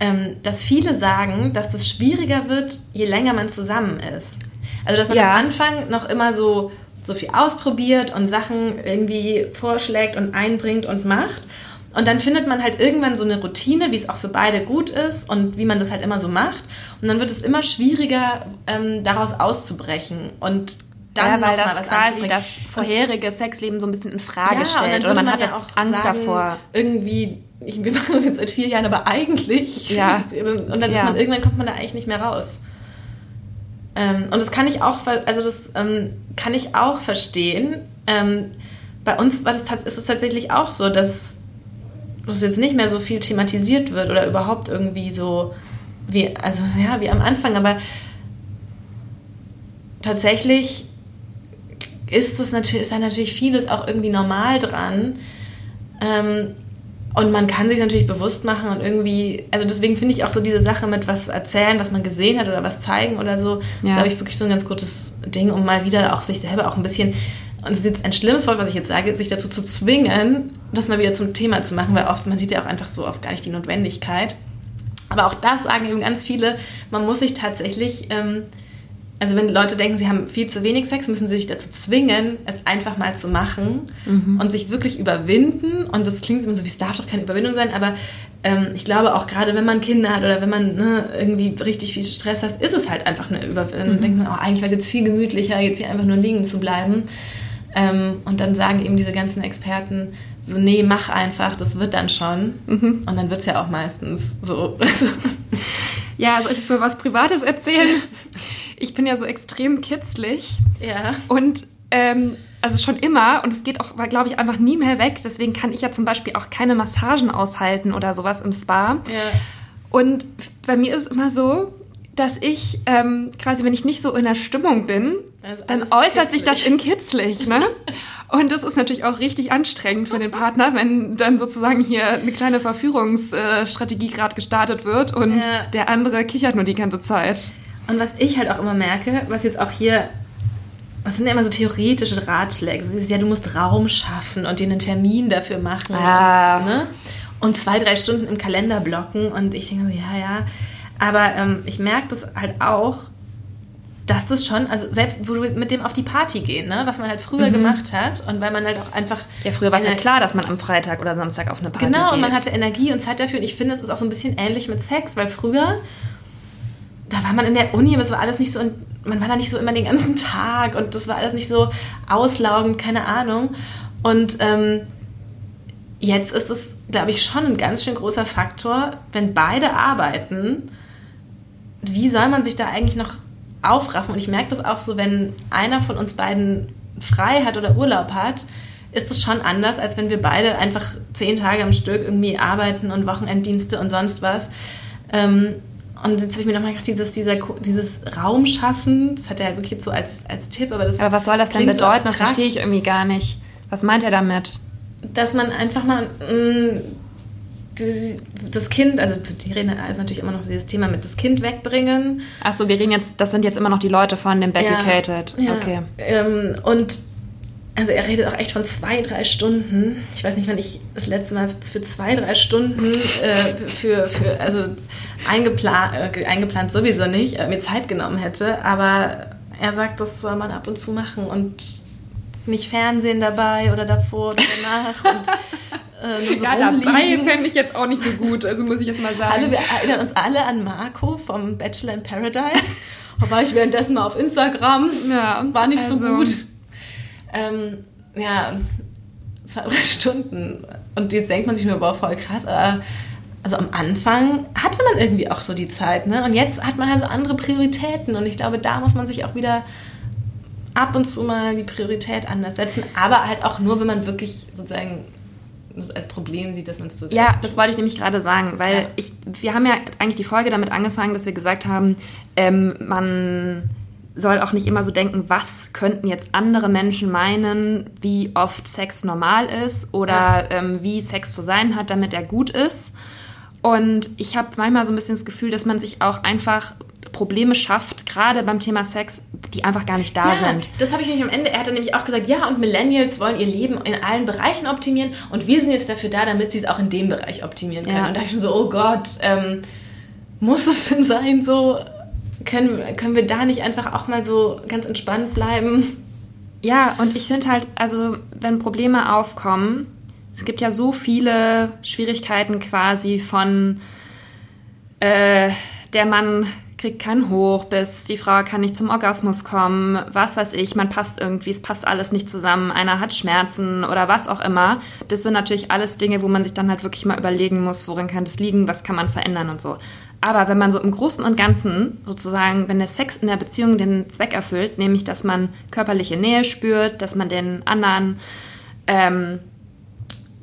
ähm, dass viele sagen, dass es schwieriger wird, je länger man zusammen ist. Also, dass man ja. am Anfang noch immer so, so viel ausprobiert und Sachen irgendwie vorschlägt und einbringt und macht. Und dann findet man halt irgendwann so eine Routine, wie es auch für beide gut ist und wie man das halt immer so macht. Und dann wird es immer schwieriger, ähm, daraus auszubrechen und dann ja, weil das quasi das vorherige Sexleben so ein bisschen in Frage ja, stellt und, und man, man, hat ja auch Angst sagen, davor. Irgendwie, ich, wir machen das jetzt seit vier Jahren, aber eigentlich ja. und dann ist man irgendwann kommt man da eigentlich nicht mehr raus. Ähm, und das kann ich auch, also das ähm, kann ich auch verstehen. Ähm, bei uns war das, ist es tatsächlich auch so, dass dass jetzt nicht mehr so viel thematisiert wird oder überhaupt irgendwie so wie, also ja, wie am Anfang, aber tatsächlich ist das natürlich, ist da natürlich vieles auch irgendwie normal dran. Und man kann sich natürlich bewusst machen und irgendwie, also deswegen finde ich auch so diese Sache mit was erzählen, was man gesehen hat oder was zeigen oder so, ja. glaube ich, wirklich so ein ganz gutes Ding, um mal wieder auch sich selber auch ein bisschen und es ist jetzt ein schlimmes Wort, was ich jetzt sage, sich dazu zu zwingen, das mal wieder zum Thema zu machen, weil oft, man sieht ja auch einfach so oft gar nicht die Notwendigkeit. Aber auch das sagen eben ganz viele, man muss sich tatsächlich, ähm, also wenn Leute denken, sie haben viel zu wenig Sex, müssen sie sich dazu zwingen, es einfach mal zu machen mhm. und sich wirklich überwinden. Und das klingt immer so, wie es darf doch keine Überwindung sein, aber ähm, ich glaube auch gerade, wenn man Kinder hat oder wenn man ne, irgendwie richtig viel Stress hat, ist es halt einfach eine Überwindung. Mhm. Dann denkt man, oh, eigentlich wäre es jetzt viel gemütlicher, jetzt hier einfach nur liegen zu bleiben. Ähm, und dann sagen eben diese ganzen Experten so, nee, mach einfach, das wird dann schon. Mhm. Und dann wird es ja auch meistens so. ja, soll ich jetzt mal was Privates erzählen? Ich bin ja so extrem kitzlig. Ja. Und ähm, also schon immer und es geht auch, glaube ich, einfach nie mehr weg. Deswegen kann ich ja zum Beispiel auch keine Massagen aushalten oder sowas im Spa. Ja. Und bei mir ist es immer so, dass ich ähm, quasi, wenn ich nicht so in der Stimmung bin, dann äußert kitzlig. sich das in kitzlig. Ne? Und das ist natürlich auch richtig anstrengend für den Partner, wenn dann sozusagen hier eine kleine Verführungsstrategie gerade gestartet wird und ja. der andere kichert nur die ganze Zeit. Und was ich halt auch immer merke, was jetzt auch hier, was sind ja immer so theoretische Ratschläge, so ja, du musst Raum schaffen und dir einen Termin dafür machen ah. und, ne? und zwei, drei Stunden im Kalender blocken und ich denke so, ja, ja, aber ähm, ich merke das halt auch, dass das schon, also selbst wo du mit dem auf die Party gehen, ne? was man halt früher mhm. gemacht hat und weil man halt auch einfach. Ja, früher war es ja klar, dass man am Freitag oder Samstag auf eine Party genau, geht. Genau, und man hatte Energie und Zeit dafür und ich finde, es ist auch so ein bisschen ähnlich mit Sex, weil früher, da war man in der Uni, aber es war alles nicht so, man war da nicht so immer den ganzen Tag und das war alles nicht so auslaugend, keine Ahnung. Und ähm, jetzt ist es, glaube ich, schon ein ganz schön großer Faktor, wenn beide arbeiten wie soll man sich da eigentlich noch aufraffen? Und ich merke das auch so, wenn einer von uns beiden frei hat oder Urlaub hat, ist es schon anders, als wenn wir beide einfach zehn Tage am Stück irgendwie arbeiten und Wochenenddienste und sonst was. Ähm, und jetzt habe ich mir nochmal gedacht, dieses, dieser, dieses Raum schaffen, das hat er halt wirklich jetzt so als, als Tipp, aber das. Aber was soll das denn bedeuten? So das verstehe ich irgendwie gar nicht. Was meint er damit? Dass man einfach mal mh, mm, das Kind, also die reden ist natürlich immer noch dieses Thema mit das Kind wegbringen. Achso, wir reden jetzt, das sind jetzt immer noch die Leute von dem Becky ja, Ja. Okay. Ähm, und also er redet auch echt von zwei, drei Stunden. Ich weiß nicht, wann ich das letzte Mal für zwei, drei Stunden äh, für, für, also eingeplant, äh, eingeplant sowieso nicht, äh, mir Zeit genommen hätte. Aber er sagt, das soll man ab und zu machen und nicht Fernsehen dabei oder davor oder danach. und, äh, so ja, dabei fände ich jetzt auch nicht so gut, also muss ich jetzt mal sagen. Alle, wir erinnern uns alle an Marco vom Bachelor in Paradise. Wobei ich währenddessen mal auf Instagram, ja, war nicht also, so gut. Ähm, ja, zwei, drei Stunden. Und jetzt denkt man sich nur, boah, voll krass, aber also am Anfang hatte man irgendwie auch so die Zeit, ne? Und jetzt hat man also andere Prioritäten. Und ich glaube, da muss man sich auch wieder ab und zu mal die Priorität anders setzen. Aber halt auch nur, wenn man wirklich sozusagen das als Problem sieht, dass man es so Ja, das wollte ich nämlich gerade sagen, weil ja. ich, wir haben ja eigentlich die Folge damit angefangen, dass wir gesagt haben, ähm, man soll auch nicht immer so denken, was könnten jetzt andere Menschen meinen, wie oft Sex normal ist oder ja. ähm, wie Sex zu sein hat, damit er gut ist. Und ich habe manchmal so ein bisschen das Gefühl, dass man sich auch einfach Probleme schafft, gerade beim Thema Sex, die einfach gar nicht da ja, sind. Das habe ich nämlich am Ende. Er hatte nämlich auch gesagt, ja, und Millennials wollen ihr Leben in allen Bereichen optimieren und wir sind jetzt dafür da, damit sie es auch in dem Bereich optimieren können. Ja. Und da ich schon so, oh Gott, ähm, muss es denn sein so? können, können wir da nicht einfach auch mal so ganz entspannt bleiben? Ja, und ich finde halt, also wenn Probleme aufkommen, es gibt ja so viele Schwierigkeiten quasi von äh, der Mann kriegt keinen Hoch, bis die Frau kann nicht zum Orgasmus kommen, was weiß ich, man passt irgendwie, es passt alles nicht zusammen, einer hat Schmerzen oder was auch immer. Das sind natürlich alles Dinge, wo man sich dann halt wirklich mal überlegen muss, worin kann das liegen, was kann man verändern und so. Aber wenn man so im Großen und Ganzen sozusagen, wenn der Sex in der Beziehung den Zweck erfüllt, nämlich dass man körperliche Nähe spürt, dass man den anderen, ähm,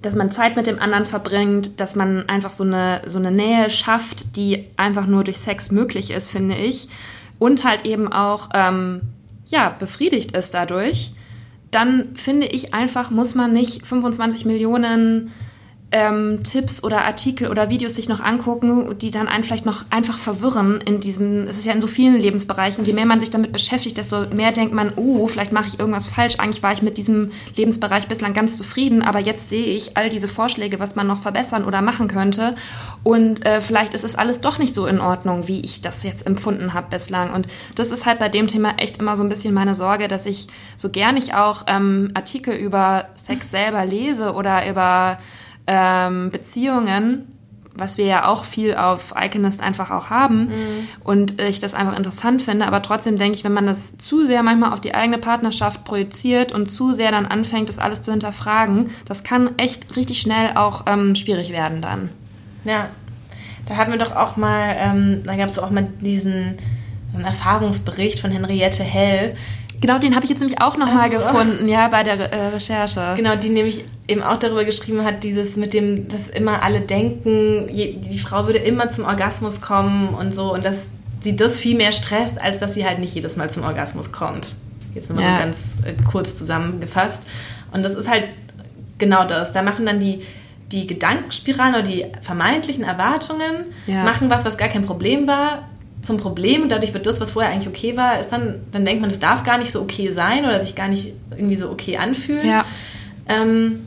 dass man Zeit mit dem anderen verbringt, dass man einfach so eine, so eine Nähe schafft, die einfach nur durch Sex möglich ist, finde ich, und halt eben auch ähm, ja, befriedigt ist dadurch, dann finde ich einfach, muss man nicht 25 Millionen ähm, Tipps oder Artikel oder Videos sich noch angucken, die dann einen vielleicht noch einfach verwirren in diesem, es ist ja in so vielen Lebensbereichen, je mehr man sich damit beschäftigt, desto mehr denkt man, oh, vielleicht mache ich irgendwas falsch, eigentlich war ich mit diesem Lebensbereich bislang ganz zufrieden, aber jetzt sehe ich all diese Vorschläge, was man noch verbessern oder machen könnte. Und äh, vielleicht ist es alles doch nicht so in Ordnung, wie ich das jetzt empfunden habe bislang. Und das ist halt bei dem Thema echt immer so ein bisschen meine Sorge, dass ich so gern ich auch ähm, Artikel über Sex selber lese oder über ähm, Beziehungen, was wir ja auch viel auf Iconist einfach auch haben mhm. und ich das einfach interessant finde, aber trotzdem denke ich, wenn man das zu sehr manchmal auf die eigene Partnerschaft projiziert und zu sehr dann anfängt, das alles zu hinterfragen, das kann echt richtig schnell auch ähm, schwierig werden dann. Ja, da hatten wir doch auch mal, ähm, da gab es auch mal diesen Erfahrungsbericht von Henriette Hell, Genau, den habe ich jetzt nämlich auch nochmal so. gefunden, ja, bei der äh, Recherche. Genau, die nämlich eben auch darüber geschrieben hat, dieses mit dem, dass immer alle denken, je, die Frau würde immer zum Orgasmus kommen und so und dass sie das viel mehr stresst, als dass sie halt nicht jedes Mal zum Orgasmus kommt. Jetzt nochmal ja. so ganz äh, kurz zusammengefasst. Und das ist halt genau das. Da machen dann die, die Gedankenspiralen oder die vermeintlichen Erwartungen, ja. machen was, was gar kein Problem war, zum Problem und dadurch wird das, was vorher eigentlich okay war, ist dann, dann denkt man, das darf gar nicht so okay sein oder sich gar nicht irgendwie so okay anfühlen. Ja. Ähm,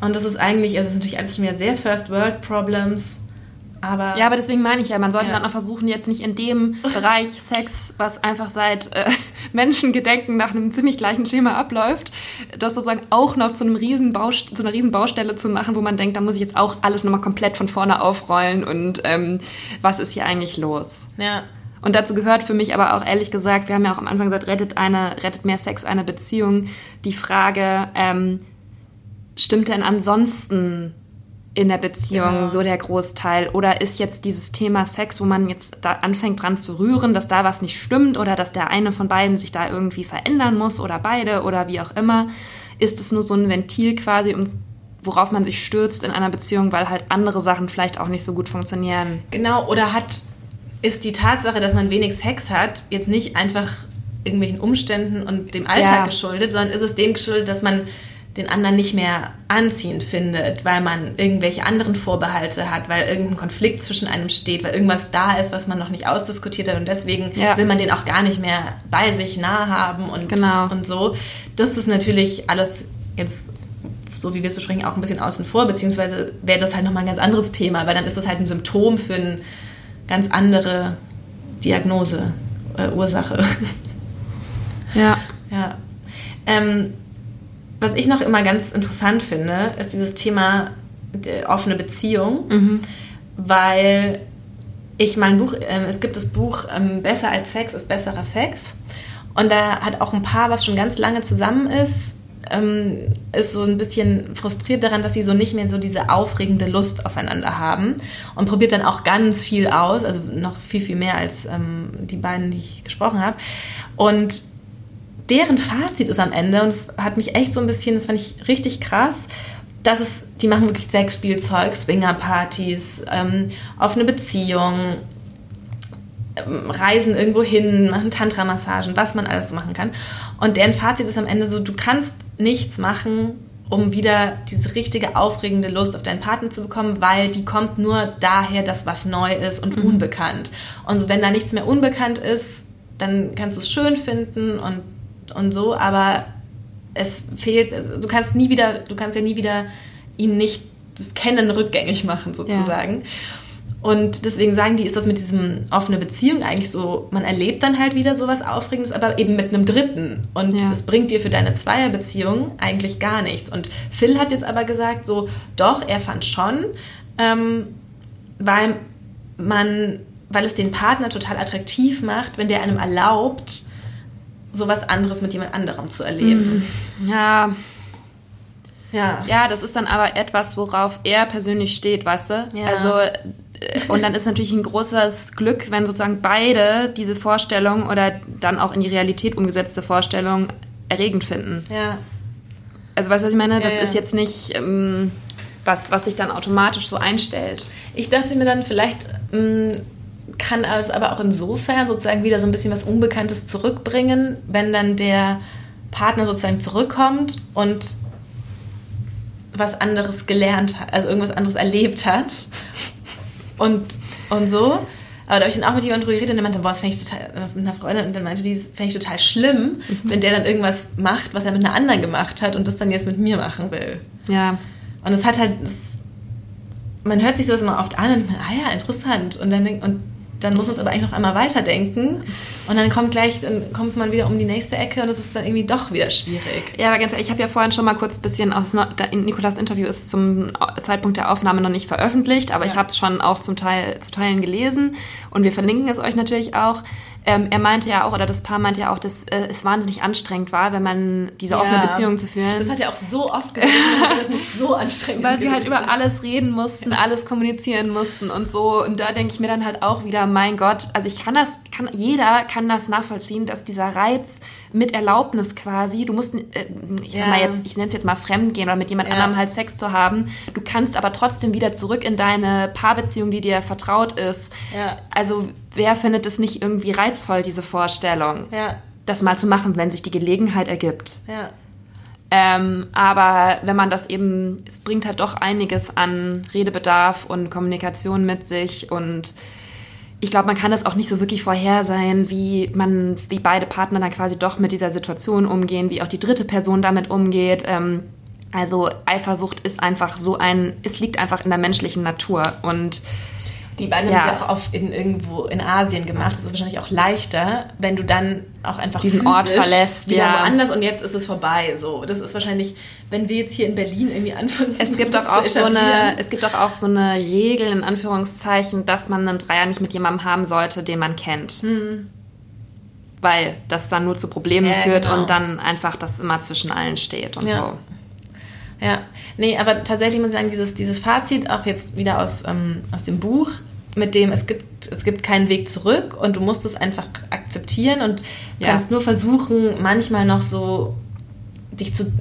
und das ist eigentlich, also es ist natürlich alles schon wieder sehr First World Problems. Aber, ja, aber deswegen meine ich ja, man sollte ja. dann auch versuchen, jetzt nicht in dem Bereich Sex, was einfach seit äh, Menschengedenken nach einem ziemlich gleichen Schema abläuft, das sozusagen auch noch zu, einem riesen zu einer riesen Baustelle zu machen, wo man denkt, da muss ich jetzt auch alles nochmal komplett von vorne aufrollen und ähm, was ist hier eigentlich los? Ja. Und dazu gehört für mich aber auch ehrlich gesagt, wir haben ja auch am Anfang gesagt, rettet, eine, rettet mehr Sex eine Beziehung, die Frage, ähm, stimmt denn ansonsten in der Beziehung genau. so der Großteil? Oder ist jetzt dieses Thema Sex, wo man jetzt da anfängt dran zu rühren, dass da was nicht stimmt oder dass der eine von beiden sich da irgendwie verändern muss oder beide oder wie auch immer? Ist es nur so ein Ventil quasi, um, worauf man sich stürzt in einer Beziehung, weil halt andere Sachen vielleicht auch nicht so gut funktionieren? Genau, oder hat, ist die Tatsache, dass man wenig Sex hat, jetzt nicht einfach irgendwelchen Umständen und dem Alltag ja. geschuldet, sondern ist es dem geschuldet, dass man den anderen nicht mehr anziehend findet, weil man irgendwelche anderen Vorbehalte hat, weil irgendein Konflikt zwischen einem steht, weil irgendwas da ist, was man noch nicht ausdiskutiert hat und deswegen ja. will man den auch gar nicht mehr bei sich nah haben und, genau. und so. Das ist natürlich alles jetzt so wie wir es besprechen, auch ein bisschen außen vor, beziehungsweise wäre das halt nochmal ein ganz anderes Thema, weil dann ist das halt ein Symptom für eine ganz andere Diagnose, äh, Ursache. Ja. Ja. Ähm, was ich noch immer ganz interessant finde, ist dieses Thema offene Beziehung, mhm. weil ich mein Buch, äh, es gibt das Buch ähm, Besser als Sex ist besserer Sex und da hat auch ein Paar, was schon ganz lange zusammen ist, ähm, ist so ein bisschen frustriert daran, dass sie so nicht mehr so diese aufregende Lust aufeinander haben und probiert dann auch ganz viel aus, also noch viel, viel mehr als ähm, die beiden, die ich gesprochen habe. Und deren Fazit ist am Ende, und das hat mich echt so ein bisschen, das fand ich richtig krass, dass es, die machen wirklich Sexspielzeug, Swingerpartys, ähm, offene Beziehung, ähm, reisen irgendwo hin, machen Tantra-Massagen, was man alles machen kann. Und deren Fazit ist am Ende so, du kannst nichts machen, um wieder diese richtige aufregende Lust auf deinen Partner zu bekommen, weil die kommt nur daher, dass was neu ist und mhm. unbekannt. Und wenn da nichts mehr unbekannt ist, dann kannst du es schön finden und und so, aber es fehlt, du kannst nie wieder, du kannst ja nie wieder ihn nicht das Kennen rückgängig machen, sozusagen. Ja. Und deswegen sagen die, ist das mit diesem offene Beziehung eigentlich so, man erlebt dann halt wieder sowas Aufregendes, aber eben mit einem Dritten. Und ja. bringt dir für deine Zweierbeziehung eigentlich gar nichts. Und Phil hat jetzt aber gesagt, so, doch, er fand schon, ähm, weil man, weil es den Partner total attraktiv macht, wenn der einem erlaubt, sowas anderes mit jemand anderem zu erleben. Mhm. Ja. Ja. Ja, das ist dann aber etwas, worauf er persönlich steht, weißt du? Ja. Also und dann ist natürlich ein großes Glück, wenn sozusagen beide diese Vorstellung oder dann auch in die Realität umgesetzte Vorstellung erregend finden. Ja. Also weißt du, was ich meine? Das ja, ja. ist jetzt nicht ähm, was, was sich dann automatisch so einstellt. Ich dachte mir dann vielleicht, mh, mm, kann es aber auch insofern sozusagen wieder so ein bisschen was Unbekanntes zurückbringen, wenn dann der Partner sozusagen zurückkommt und was anderes gelernt hat, also irgendwas anderes erlebt hat und, und so. Aber da habe ich dann auch mit jemandem drüber geredet und der meinte, boah, das fände ich total, mit einer Freundin, und dann meinte die, das fände ich total schlimm, mhm. wenn der dann irgendwas macht, was er mit einer anderen gemacht hat und das dann jetzt mit mir machen will. Ja. Und es hat halt, das, man hört sich sowas immer oft an und meine, ah ja, interessant. Und dann und dann muss man es aber eigentlich noch einmal weiterdenken. Und dann kommt gleich, dann kommt man wieder um die nächste Ecke und es ist dann irgendwie doch wieder schwierig. Ja, aber ganz ehrlich, ich habe ja vorhin schon mal kurz ein bisschen aus Nikolas Interview ist zum Zeitpunkt der Aufnahme noch nicht veröffentlicht, aber ja. ich habe es schon auch zum Teil zu Teilen gelesen und wir verlinken es euch natürlich auch. Ähm, er meinte ja auch, oder das Paar meinte ja auch, dass äh, es wahnsinnig anstrengend war, wenn man diese offene ja. Beziehung zu führen. Das hat er auch so oft gesagt, das muss so anstrengend Weil sie halt über alles reden mussten, ja. alles kommunizieren mussten und so. Und da denke ich mir dann halt auch wieder, mein Gott, also ich kann das, kann, jeder kann das nachvollziehen, dass dieser Reiz mit Erlaubnis quasi, du musst, äh, ich, ja. ich nenne es jetzt mal fremdgehen oder mit jemand ja. anderem halt Sex zu haben, du kannst aber trotzdem wieder zurück in deine Paarbeziehung, die dir vertraut ist. Ja. Also wer findet es nicht irgendwie reizvoll, diese Vorstellung? Ja. Das mal zu machen, wenn sich die Gelegenheit ergibt. Ja. Ähm, aber wenn man das eben, es bringt halt doch einiges an Redebedarf und Kommunikation mit sich und ich glaube, man kann das auch nicht so wirklich vorhersehen, wie man, wie beide Partner dann quasi doch mit dieser Situation umgehen, wie auch die dritte Person damit umgeht. Ähm, also Eifersucht ist einfach so ein, es liegt einfach in der menschlichen Natur und die beiden ja. haben sie auch auf in, irgendwo in Asien gemacht. Das ist wahrscheinlich auch leichter, wenn du dann auch einfach diesen Ort verlässt. Wieder ja. woanders und jetzt ist es vorbei. So, das ist wahrscheinlich, wenn wir jetzt hier in Berlin irgendwie anfangen. Es gibt doch auch so eine, es gibt doch auch so eine Regel in Anführungszeichen, dass man einen Dreier nicht mit jemandem haben sollte, den man kennt. Hm. Weil das dann nur zu Problemen ja, führt genau. und dann einfach das immer zwischen allen steht und so. Ja, nee, aber tatsächlich muss ich sagen, dieses, dieses Fazit, auch jetzt wieder aus, ähm, aus dem Buch, mit dem es gibt, es gibt keinen Weg zurück und du musst es einfach akzeptieren und ja. kannst nur versuchen, manchmal noch so dich zu,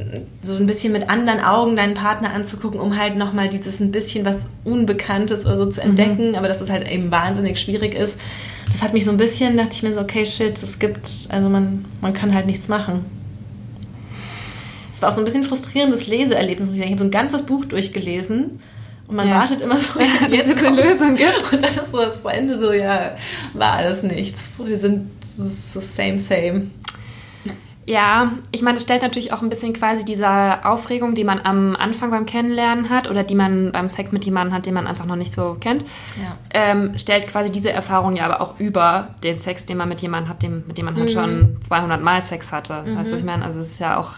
so ein bisschen mit anderen Augen deinen Partner anzugucken, um halt nochmal dieses ein bisschen was Unbekanntes oder so zu mhm. entdecken, mhm. aber dass es halt eben wahnsinnig schwierig ist. Das hat mich so ein bisschen, dachte ich mir so, okay, shit, es gibt, also man, man kann halt nichts machen war auch so ein bisschen frustrierendes Leseerlebnis. Ich habe so ein ganzes Buch durchgelesen und man ja. wartet immer so, ja, jetzt es eine Lösung gibt. Und dann ist so das Ende so, ja, war alles nichts. Wir sind so same, same. Ja, ich meine, es stellt natürlich auch ein bisschen quasi diese Aufregung, die man am Anfang beim Kennenlernen hat oder die man beim Sex mit jemandem hat, den man einfach noch nicht so kennt, ja. ähm, stellt quasi diese Erfahrung ja aber auch über den Sex, den man mit jemandem hat, dem, mit dem man halt mhm. schon 200 Mal Sex hatte. Mhm. Weißt du, ich meine, also es ist ja auch,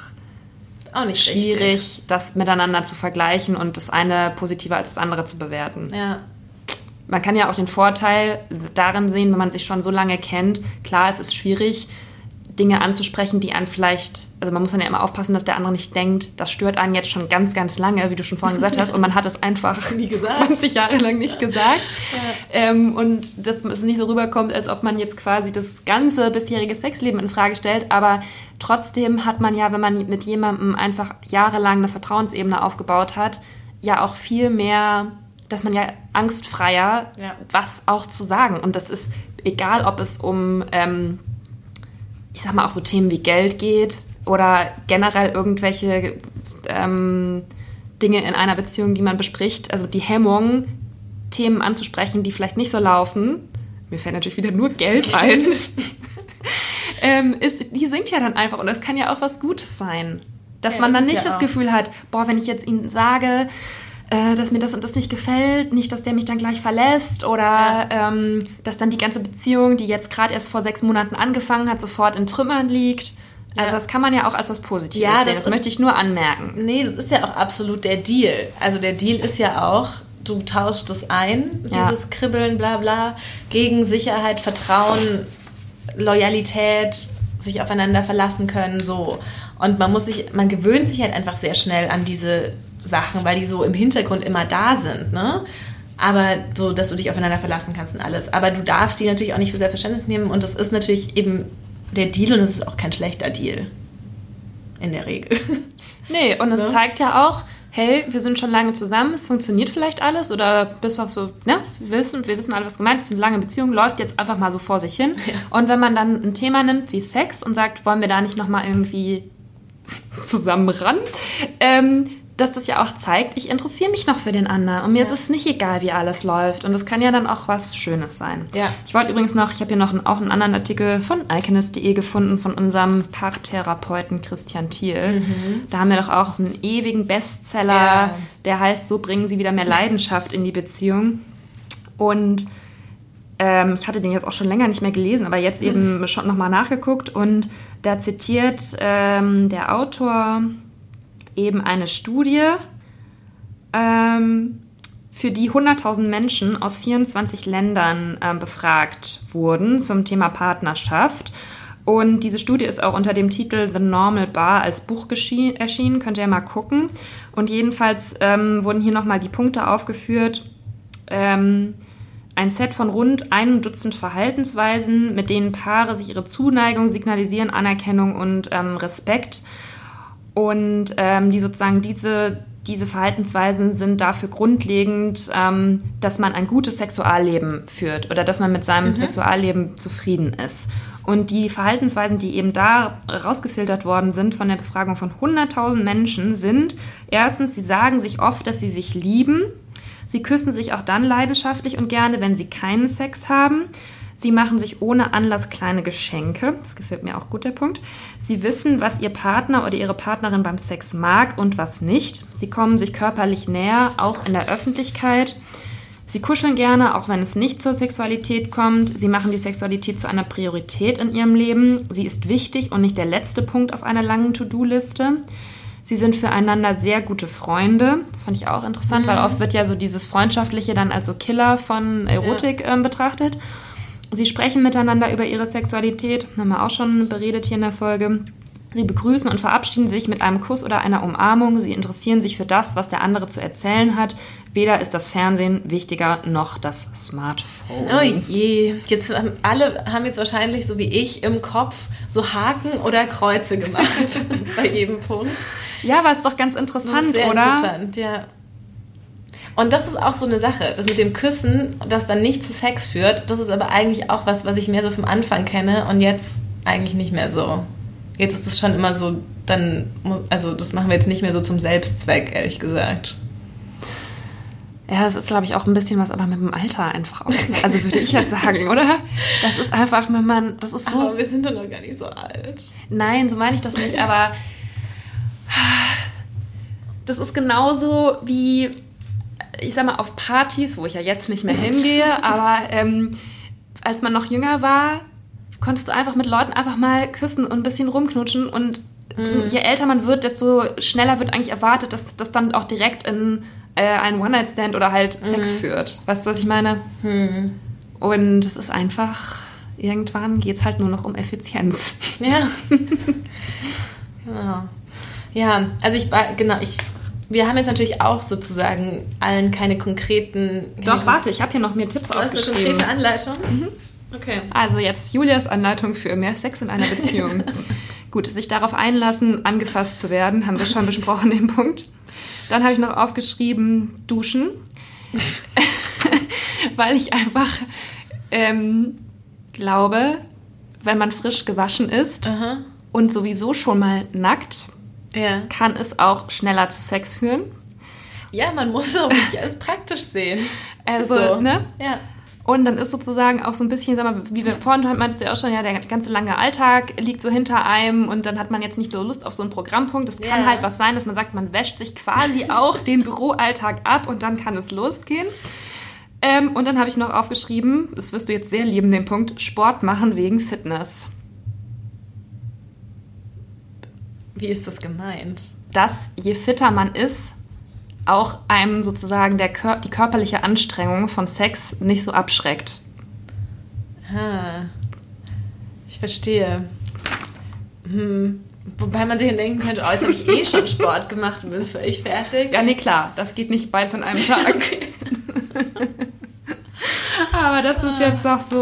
auch nicht schwierig, richtig. das miteinander zu vergleichen und das eine positiver als das andere zu bewerten. Ja. Man kann ja auch den Vorteil darin sehen, wenn man sich schon so lange kennt. Klar, es ist schwierig, Dinge anzusprechen, die einen vielleicht, also man muss dann ja immer aufpassen, dass der andere nicht denkt, das stört einen jetzt schon ganz, ganz lange, wie du schon vorhin gesagt hast, und man hat es einfach Nie gesagt. 20 Jahre lang nicht gesagt. Ja. Ähm, und dass es nicht so rüberkommt, als ob man jetzt quasi das ganze bisherige Sexleben in Frage stellt, aber trotzdem hat man ja, wenn man mit jemandem einfach jahrelang eine Vertrauensebene aufgebaut hat, ja auch viel mehr dass man ja angstfreier ja. was auch zu sagen. Und das ist egal, ob es um ähm, ich sag mal, auch so Themen wie Geld geht oder generell irgendwelche ähm, Dinge in einer Beziehung, die man bespricht. Also die Hemmung, Themen anzusprechen, die vielleicht nicht so laufen. Mir fällt natürlich wieder nur Geld ein. ähm, ist, die sinkt ja dann einfach und das kann ja auch was Gutes sein. Dass ja, man dann nicht ja das Gefühl hat, boah, wenn ich jetzt ihnen sage, äh, dass mir das und das nicht gefällt, nicht, dass der mich dann gleich verlässt oder ja. ähm, dass dann die ganze Beziehung, die jetzt gerade erst vor sechs Monaten angefangen hat, sofort in Trümmern liegt. Also ja. das kann man ja auch als was Positives ja, sehen. Das, das möchte ich nur anmerken. Nee, das ist ja auch absolut der Deal. Also der Deal ist ja auch, du tauschst das ein, ja. dieses Kribbeln, bla bla, gegen Sicherheit, Vertrauen, Loyalität, sich aufeinander verlassen können, so. Und man muss sich, man gewöhnt sich halt einfach sehr schnell an diese Sachen, weil die so im Hintergrund immer da sind, ne? Aber so, dass du dich aufeinander verlassen kannst und alles. Aber du darfst die natürlich auch nicht für Selbstverständnis nehmen und das ist natürlich eben der Deal und es ist auch kein schlechter Deal. In der Regel. Nee, und es ne? zeigt ja auch, hey, wir sind schon lange zusammen, es funktioniert vielleicht alles oder bis auf so, ne, wir wissen, wir wissen alle, was gemeint ist, eine lange Beziehung läuft jetzt einfach mal so vor sich hin. Ja. Und wenn man dann ein Thema nimmt wie Sex und sagt, wollen wir da nicht nochmal irgendwie zusammen ran, ähm, dass das ja auch zeigt, ich interessiere mich noch für den anderen und mir ja. ist es nicht egal, wie alles läuft und das kann ja dann auch was Schönes sein. Ja. Ich wollte übrigens noch, ich habe hier noch einen, auch einen anderen Artikel von alchemist.de gefunden von unserem Paartherapeuten Christian Thiel. Mhm. Da haben wir doch auch einen ewigen Bestseller, ja. der heißt, so bringen sie wieder mehr Leidenschaft in die Beziehung und ähm, ich hatte den jetzt auch schon länger nicht mehr gelesen, aber jetzt eben mhm. schon nochmal nachgeguckt und da zitiert ähm, der Autor eben eine Studie, ähm, für die 100.000 Menschen aus 24 Ländern äh, befragt wurden zum Thema Partnerschaft. Und diese Studie ist auch unter dem Titel The Normal Bar als Buch erschienen, könnt ihr mal gucken. Und jedenfalls ähm, wurden hier nochmal die Punkte aufgeführt. Ähm, ein Set von rund einem Dutzend Verhaltensweisen, mit denen Paare sich ihre Zuneigung signalisieren, Anerkennung und ähm, Respekt und ähm, die sozusagen diese, diese Verhaltensweisen sind dafür grundlegend, ähm, dass man ein gutes Sexualleben führt oder dass man mit seinem mhm. Sexualleben zufrieden ist. Und die Verhaltensweisen, die eben da rausgefiltert worden sind von der Befragung von 100.000 Menschen, sind erstens, sie sagen sich oft, dass sie sich lieben. Sie küssen sich auch dann leidenschaftlich und gerne, wenn sie keinen Sex haben. Sie machen sich ohne Anlass kleine Geschenke. Das gefällt mir auch gut, der Punkt. Sie wissen, was ihr Partner oder ihre Partnerin beim Sex mag und was nicht. Sie kommen sich körperlich näher, auch in der Öffentlichkeit. Sie kuscheln gerne, auch wenn es nicht zur Sexualität kommt. Sie machen die Sexualität zu einer Priorität in ihrem Leben. Sie ist wichtig und nicht der letzte Punkt auf einer langen To-Do-Liste. Sie sind füreinander sehr gute Freunde. Das fand ich auch interessant, mhm. weil oft wird ja so dieses Freundschaftliche dann als so Killer von Erotik ja. ähm, betrachtet. Sie sprechen miteinander über ihre Sexualität, haben wir auch schon beredet hier in der Folge. Sie begrüßen und verabschieden sich mit einem Kuss oder einer Umarmung. Sie interessieren sich für das, was der andere zu erzählen hat. Weder ist das Fernsehen wichtiger noch das Smartphone. Oh je, jetzt haben alle haben jetzt wahrscheinlich so wie ich im Kopf so Haken oder Kreuze gemacht bei jedem Punkt. Ja, aber ist doch ganz interessant, sehr oder? Interessant, ja. Und das ist auch so eine Sache, das mit dem Küssen, das dann nicht zu Sex führt, das ist aber eigentlich auch was, was ich mehr so vom Anfang kenne und jetzt eigentlich nicht mehr so. Jetzt ist es schon immer so dann, also das machen wir jetzt nicht mehr so zum Selbstzweck, ehrlich gesagt. Ja, das ist, glaube ich, auch ein bisschen was, aber mit dem Alter einfach auch. Also würde ich jetzt sagen, oder? Das ist einfach, wenn man, das ist so. Aber wir sind doch noch gar nicht so alt. Nein, so meine ich das nicht, aber das ist genauso wie, ich sag mal, auf Partys, wo ich ja jetzt nicht mehr hingehe, aber ähm, als man noch jünger war, konntest du einfach mit Leuten einfach mal küssen und ein bisschen rumknutschen und mhm. je älter man wird, desto schneller wird eigentlich erwartet, dass das dann auch direkt in äh, einen One-Night-Stand oder halt mhm. Sex führt. Weißt du, was ich meine? Mhm. Und es ist einfach, irgendwann geht es halt nur noch um Effizienz. Ja. genau. Ja, also ich genau, ich wir haben jetzt natürlich auch sozusagen allen keine konkreten. Doch, warte, ich habe hier noch mehr Tipps aufgeschrieben. Eine konkrete Anleitung? Mhm. Okay. Also jetzt Julias Anleitung für mehr Sex in einer Beziehung. Gut, sich darauf einlassen, angefasst zu werden, haben wir schon besprochen, den Punkt. Dann habe ich noch aufgeschrieben, duschen. Weil ich einfach ähm, glaube, wenn man frisch gewaschen ist Aha. und sowieso schon mal nackt, ja. kann es auch schneller zu Sex führen. Ja, man muss auch nicht alles praktisch sehen. Also, so. ne? Ja. Und dann ist sozusagen auch so ein bisschen, sag mal, wie wir vorhin meintest du ja auch schon, ja, der ganze lange Alltag liegt so hinter einem und dann hat man jetzt nicht nur Lust auf so einen Programmpunkt. Das kann yeah. halt was sein, dass man sagt, man wäscht sich quasi auch den Büroalltag ab und dann kann es losgehen. Ähm, und dann habe ich noch aufgeschrieben, das wirst du jetzt sehr lieben, den Punkt, Sport machen wegen Fitness. Wie ist das gemeint? Dass je fitter man ist, auch einem sozusagen der die körperliche Anstrengung von Sex nicht so abschreckt. Ah, ich verstehe. Hm. Wobei man sich dann denken könnte, oh, jetzt habe ich eh schon Sport gemacht und bin völlig fertig. Ja, nee, klar, das geht nicht beides an einem Tag. Aber das ist jetzt auch so.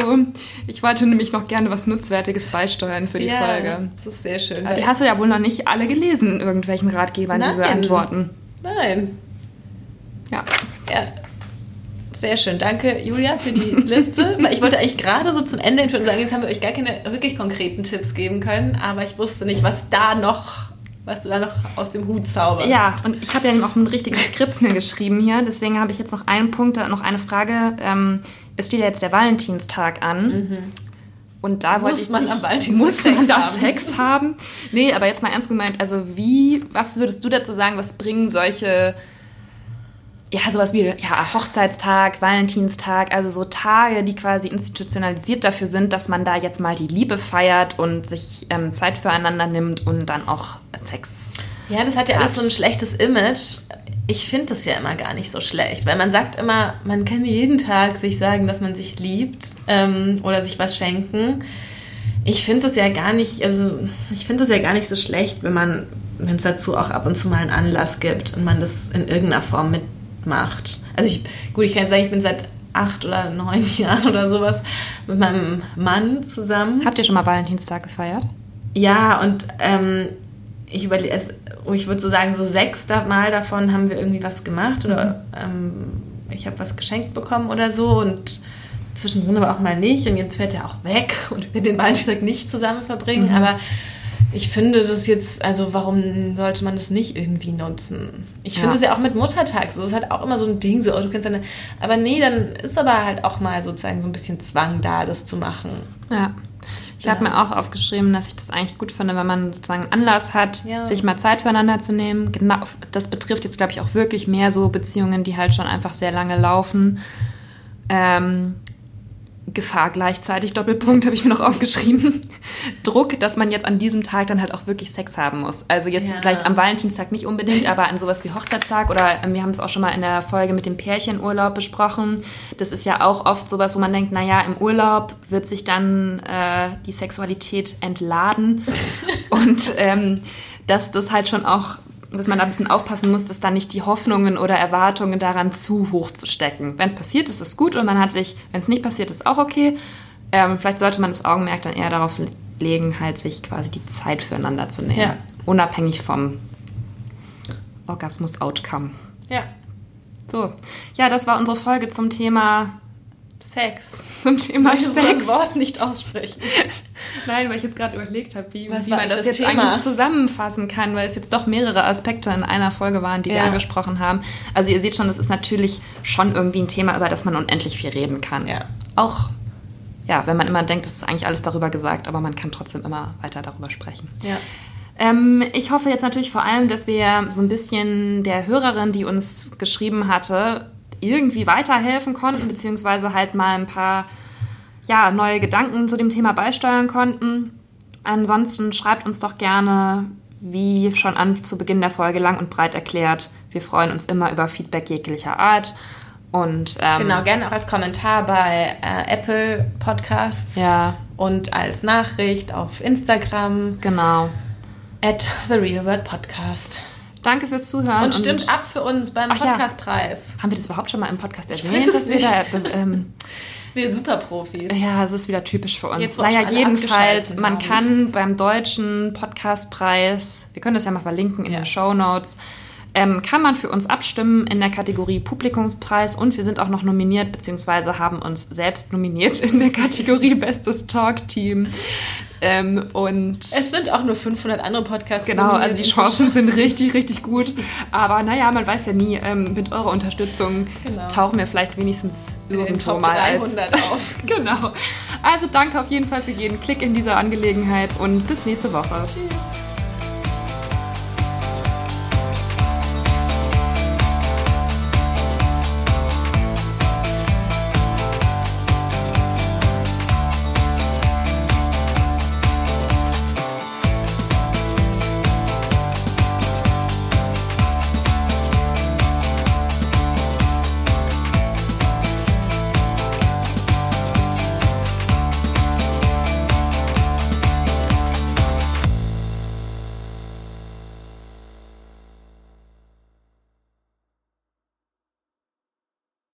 Ich wollte nämlich noch gerne was Nutzwertiges beisteuern für die ja, Folge. Das ist sehr schön. Aber die hast du ja wohl noch nicht alle gelesen in irgendwelchen Ratgebern, Nein. diese Antworten. Nein. Ja. Ja. Sehr schön. Danke, Julia, für die Liste. ich wollte eigentlich gerade so zum Ende sagen, jetzt haben wir euch gar keine wirklich konkreten Tipps geben können, aber ich wusste nicht, was da noch was du da noch aus dem Hut zauberst. Ja, und ich habe ja eben auch ein richtiges Skript geschrieben hier, deswegen habe ich jetzt noch einen Punkt, noch eine Frage. Ähm, es steht ja jetzt der Valentinstag an. Mhm. Und da wollte ich man am Valentinstag muss man da Sex haben? Nee, aber jetzt mal ernst gemeint, also wie, was würdest du dazu sagen, was bringen solche ja, sowas wie ja, Hochzeitstag, Valentinstag, also so Tage, die quasi institutionalisiert dafür sind, dass man da jetzt mal die Liebe feiert und sich ähm, Zeit füreinander nimmt und dann auch Sex. Ja, das hat ja alles so ein schlechtes Image. Ich finde das ja immer gar nicht so schlecht, weil man sagt immer, man kann jeden Tag sich sagen, dass man sich liebt ähm, oder sich was schenken. Ich finde das ja gar nicht, also ich finde das ja gar nicht so schlecht, wenn man, wenn es dazu auch ab und zu mal einen Anlass gibt und man das in irgendeiner Form mit macht. Also ich, gut, ich kann jetzt sagen, ich bin seit acht oder neun Jahren oder sowas mit meinem Mann zusammen. Habt ihr schon mal Valentinstag gefeiert? Ja, und ähm, ich überlege es, ich würde so sagen, so sechs Mal davon haben wir irgendwie was gemacht oder mhm. ähm, ich habe was geschenkt bekommen oder so und zwischendrin aber auch mal nicht und jetzt fährt er auch weg und wir den Valentinstag nicht zusammen verbringen, mhm. aber ich finde das jetzt, also warum sollte man das nicht irgendwie nutzen? Ich ja. finde es ja auch mit Muttertag so, das ist halt auch immer so ein Ding, so, oh, du kannst deine, aber nee, dann ist aber halt auch mal sozusagen so ein bisschen Zwang da, das zu machen. Ja. Ich habe mir auch aufgeschrieben, dass ich das eigentlich gut finde, wenn man sozusagen Anlass hat, ja. sich mal Zeit füreinander zu nehmen. Genau, das betrifft jetzt, glaube ich, auch wirklich mehr so Beziehungen, die halt schon einfach sehr lange laufen. Ähm, Gefahr gleichzeitig, Doppelpunkt habe ich mir noch aufgeschrieben. Druck, dass man jetzt an diesem Tag dann halt auch wirklich Sex haben muss. Also jetzt ja. vielleicht am Valentinstag nicht unbedingt, aber an sowas wie Hochzeitstag oder ähm, wir haben es auch schon mal in der Folge mit dem Pärchenurlaub besprochen. Das ist ja auch oft sowas, wo man denkt, naja, im Urlaub wird sich dann äh, die Sexualität entladen und ähm, dass das halt schon auch dass man da ein bisschen aufpassen muss, dass da nicht die Hoffnungen oder Erwartungen daran zu hoch zu stecken. Wenn es passiert, ist es gut und man hat sich, wenn es nicht passiert, ist auch okay. Ähm, vielleicht sollte man das Augenmerk dann eher darauf legen, halt sich quasi die Zeit füreinander zu nehmen. Ja. Unabhängig vom Orgasmus-Outcome. Ja. So, ja, das war unsere Folge zum Thema Sex. Zum Thema Ich Sex. das Wort nicht aussprechen. Nein, weil ich jetzt gerade überlegt habe, wie, wie man das, jetzt Thema? eigentlich zusammenfassen kann, weil es jetzt doch mehrere Aspekte in einer Folge waren, die wir Ja. angesprochen haben. Also ihr seht schon, es ist natürlich schon irgendwie ein Thema, über das man unendlich viel reden kann. Ja. Auch, ja, wenn man immer denkt, es ist eigentlich alles darüber gesagt, aber man kann trotzdem immer weiter darüber sprechen. Ja. Ähm, ich hoffe jetzt natürlich vor allem, dass wir so ein bisschen der Hörerin, die uns geschrieben hatte, irgendwie weiterhelfen konnten, beziehungsweise halt mal ein paar ja, neue Gedanken zu dem Thema beisteuern konnten. Ansonsten schreibt uns doch gerne, wie schon an zu Beginn der Folge lang und breit erklärt. Wir freuen uns immer über Feedback jeglicher Art. Und ähm, Genau, gerne auch als Kommentar bei äh, Apple Podcasts Ja. und als Nachricht auf Instagram genau. at The Real World Podcast. Danke fürs Zuhören. Und stimmt ab für uns beim Ach ja. Podcastpreis. Haben wir das überhaupt schon mal im Podcast erwähnt? weiß es wir nicht. da, ähm, Wir Superprofis. Ja, es ist wieder typisch für uns. Jetzt, naja, jedenfalls, man kann beim deutschen Podcastpreis, wir können das ja mal verlinken in Ja. den Show Notes, ähm, kann man für uns abstimmen in der Kategorie Publikumspreis und wir sind auch noch nominiert, beziehungsweise haben uns selbst nominiert in der Kategorie Bestes Talk-Team. Ähm, und Es sind auch nur 500 andere Podcasts. Genau, also die. Chancen sind richtig, richtig gut. Aber naja, man weiß ja nie, ähm, mit eurer Unterstützung Genau. tauchen wir vielleicht wenigstens irgendwo Top mal 300 als, auf. genau. Also danke auf jeden Fall für jeden Klick in dieser Angelegenheit und bis nächste Woche. Tschüss.